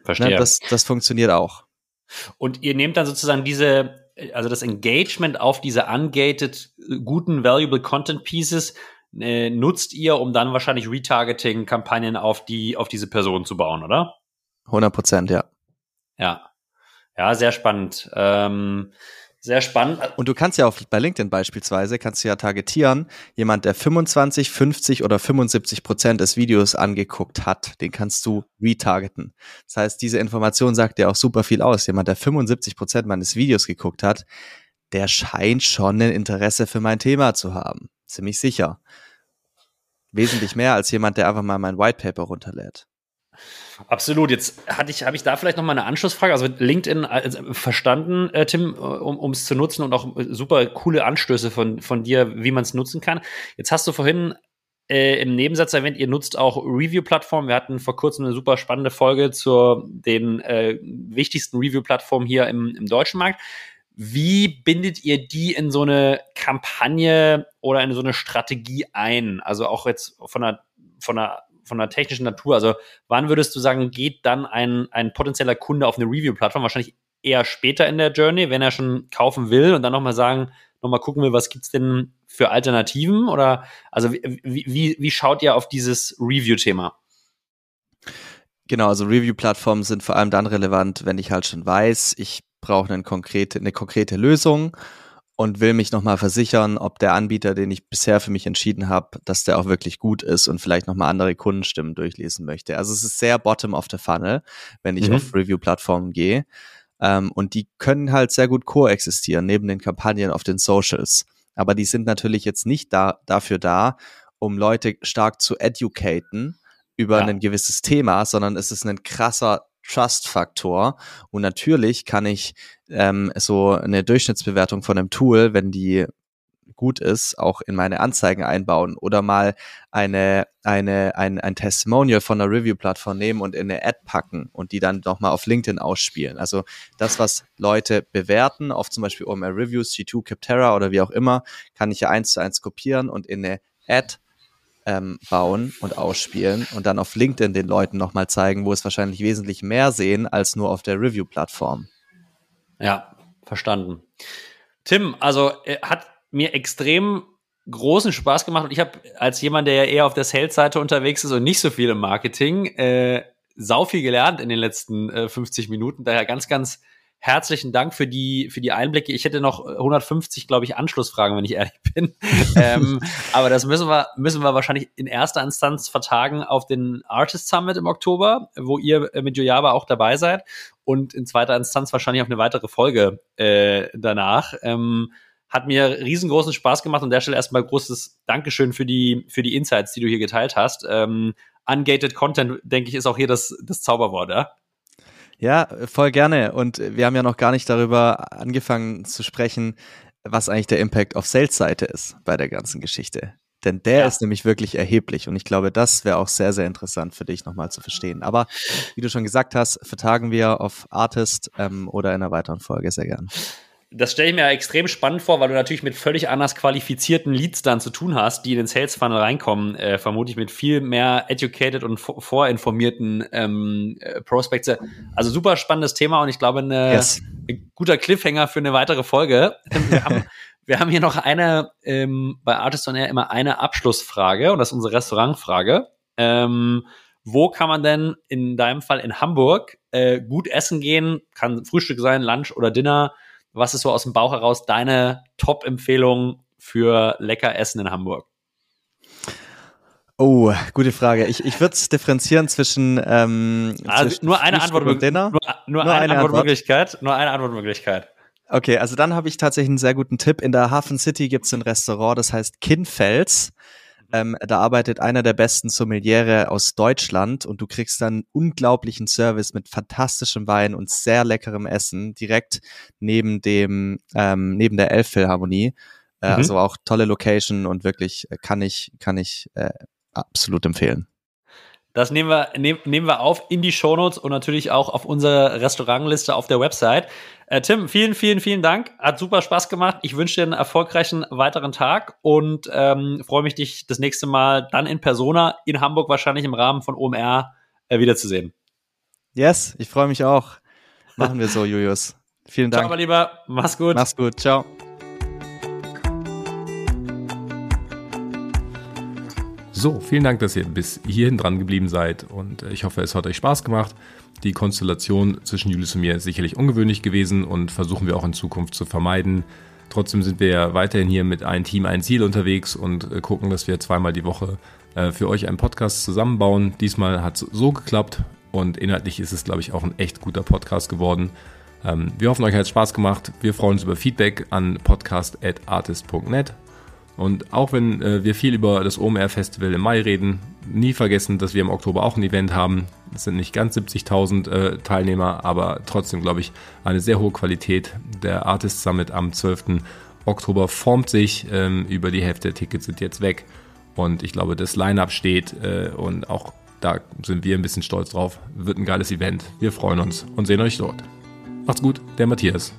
Verstehe. Ne, das, das funktioniert auch. Und ihr nehmt dann sozusagen diese, also das Engagement auf diese ungated, äh, guten, valuable Content Pieces äh, nutzt ihr, um dann wahrscheinlich Retargeting-Kampagnen auf die, auf diese Person zu bauen, oder? 100 Prozent, ja. Ja. Ja, sehr spannend. Ähm, sehr spannend. Und du kannst ja auch bei LinkedIn beispielsweise, kannst du ja targetieren, jemand, der 25, 50 oder 75 Prozent des Videos angeguckt hat, den kannst du retargeten. Das heißt, diese Information sagt dir auch super viel aus. Jemand, der 75 Prozent meines Videos geguckt hat, der scheint schon ein Interesse für mein Thema zu haben. Ziemlich sicher. Wesentlich mehr als jemand, der einfach mal mein White Paper runterlädt. Absolut. Jetzt hatte ich, habe ich da vielleicht noch mal eine Anschlussfrage. Also LinkedIn also verstanden, äh, Tim, um es zu nutzen und auch super coole Anstöße von, von dir, wie man es nutzen kann. Jetzt hast du vorhin äh, im Nebensatz erwähnt, ihr nutzt auch Review-Plattformen. Wir hatten vor kurzem eine super spannende Folge zu den äh, wichtigsten Review-Plattformen hier im, im deutschen Markt. Wie bindet ihr die in so eine Kampagne oder in so eine Strategie ein? Also auch jetzt von einer, von einer von der technischen Natur? Also wann würdest du sagen, geht dann ein, ein potenzieller Kunde auf eine Review-Plattform? Wahrscheinlich eher später in der Journey, wenn er schon kaufen will und dann nochmal sagen, nochmal gucken will, was gibt's denn für Alternativen? Oder also wie, wie, wie schaut ihr auf dieses Review-Thema? Genau, also Review-Plattformen sind vor allem dann relevant, wenn ich halt schon weiß, ich brauche eine konkrete, eine konkrete Lösung und will mich nochmal versichern, ob der Anbieter, den ich bisher für mich entschieden habe, dass der auch wirklich gut ist und vielleicht nochmal andere Kundenstimmen durchlesen möchte. Also es ist sehr bottom of the funnel, wenn ich mhm. auf Review-Plattformen gehe. Ähm, und die können halt sehr gut koexistieren neben den Kampagnen auf den Socials. Aber die sind natürlich jetzt nicht da, dafür da, um Leute stark zu educaten über ja. ein gewisses Thema, sondern es ist ein krasser Trust-Faktor. Und natürlich kann ich ähm, so eine Durchschnittsbewertung von einem Tool, wenn die gut ist, auch in meine Anzeigen einbauen oder mal eine, eine, ein, ein Testimonial von einer Review-Plattform nehmen und in eine Ad packen und die dann nochmal auf LinkedIn ausspielen. Also das, was Leute bewerten, auf zum Beispiel OMR Reviews, G2, Capterra oder wie auch immer, kann ich ja eins zu eins kopieren und in eine Ad ähm, bauen und ausspielen und dann auf LinkedIn den Leuten nochmal zeigen, wo es wahrscheinlich wesentlich mehr sehen als nur auf der Review-Plattform. Ja, verstanden. Tim, also äh, hat mir extrem großen Spaß gemacht und ich habe als jemand, der ja eher auf der Sales-Seite unterwegs ist und nicht so viel im Marketing, äh, sau viel gelernt in den letzten äh, 50 Minuten. Daher ganz, ganz herzlichen Dank für die, für die Einblicke. Ich hätte noch 150, glaube ich, Anschlussfragen, wenn ich ehrlich bin. ähm, aber das müssen wir, müssen wir wahrscheinlich in erster Instanz vertagen auf den Artist Summit im Oktober, wo ihr mit Jojaba auch dabei seid. Und in zweiter Instanz wahrscheinlich auf eine weitere Folge äh, danach. Ähm, hat mir riesengroßen Spaß gemacht und an der Stelle erstmal großes Dankeschön für die, für die Insights, die du hier geteilt hast. Ähm, ungated Content, denke ich, ist auch hier das, das Zauberwort, ja? Ja, voll gerne. Und wir haben ja noch gar nicht darüber angefangen zu sprechen, was eigentlich der Impact auf Sales-Seite ist bei der ganzen Geschichte. Denn der ja. ist nämlich wirklich erheblich. Und ich glaube, das wäre auch sehr, sehr interessant für dich nochmal zu verstehen. Aber wie du schon gesagt hast, vertagen wir auf Artist ähm, oder in einer weiteren Folge sehr gern das stelle ich mir extrem spannend vor, weil du natürlich mit völlig anders qualifizierten Leads dann zu tun hast, die in den Sales Funnel reinkommen, äh, vermutlich mit viel mehr educated und vorinformierten ähm, äh, Prospects. Also super spannendes Thema und ich glaube, eine, yes. ein guter Cliffhanger für eine weitere Folge. Wir haben, wir haben hier noch eine, ähm, bei Artist on Air immer eine Abschlussfrage und das ist unsere Restaurantfrage. Ähm, wo kann man denn in deinem Fall in Hamburg äh, gut essen gehen? Kann Frühstück sein, Lunch oder Dinner? Was ist so aus dem Bauch heraus deine Top-Empfehlung für lecker Essen in Hamburg? Oh, gute Frage. Ich, ich würde es differenzieren zwischen, ähm, also zwischen nur eine Antwort nur, nur, nur, eine, eine Antwortmöglichkeit. Antwort. Nur eine Antwortmöglichkeit. Okay, also dann habe ich tatsächlich einen sehr guten Tipp. In der Hafen City gibt es ein Restaurant, das heißt Kinfels. Ähm, da arbeitet einer der besten Sommeliere aus Deutschland und du kriegst dann unglaublichen Service mit fantastischem Wein und sehr leckerem Essen direkt neben dem ähm, neben der Elbphilharmonie. Äh, mhm. Also auch tolle Location und wirklich äh, kann ich kann ich äh, absolut empfehlen. Das nehmen wir, nehm, nehmen wir auf in die Shownotes und natürlich auch auf unsere Restaurantliste auf der Website. Äh, Tim, vielen, vielen, vielen Dank. Hat super Spaß gemacht. Ich wünsche dir einen erfolgreichen weiteren Tag und ähm, freue mich, dich das nächste Mal dann in Persona in Hamburg wahrscheinlich im Rahmen von OMR äh, wiederzusehen. Yes, ich freue mich auch. Machen wir so, Julius. Vielen Dank. Ciao, mein Lieber. Mach's gut. Mach's gut. Ciao. So, vielen Dank, dass ihr bis hierhin dran geblieben seid und äh, ich hoffe, es hat euch Spaß gemacht. Die Konstellation zwischen Julius und mir ist sicherlich ungewöhnlich gewesen und versuchen wir auch in Zukunft zu vermeiden. Trotzdem sind wir ja weiterhin hier mit einem Team, ein Ziel unterwegs und äh, gucken, dass wir zweimal die Woche äh, für euch einen Podcast zusammenbauen. Diesmal hat es so geklappt und inhaltlich ist es, glaube ich, auch ein echt guter Podcast geworden. Ähm, wir hoffen, euch hat Spaß gemacht. Wir freuen uns über Feedback an podcast.artist.net. Und auch wenn äh, wir viel über das OMR Festival im Mai reden, nie vergessen, dass wir im Oktober auch ein Event haben. Es sind nicht ganz 70.000 äh, Teilnehmer, aber trotzdem, glaube ich, eine sehr hohe Qualität. Der Artist Summit am 12. Oktober formt sich. Ähm, über die Hälfte der Tickets sind jetzt weg. Und ich glaube, das Line-Up steht äh, und auch da sind wir ein bisschen stolz drauf. Wird ein geiles Event. Wir freuen uns und sehen euch dort. Macht's gut, der Matthias.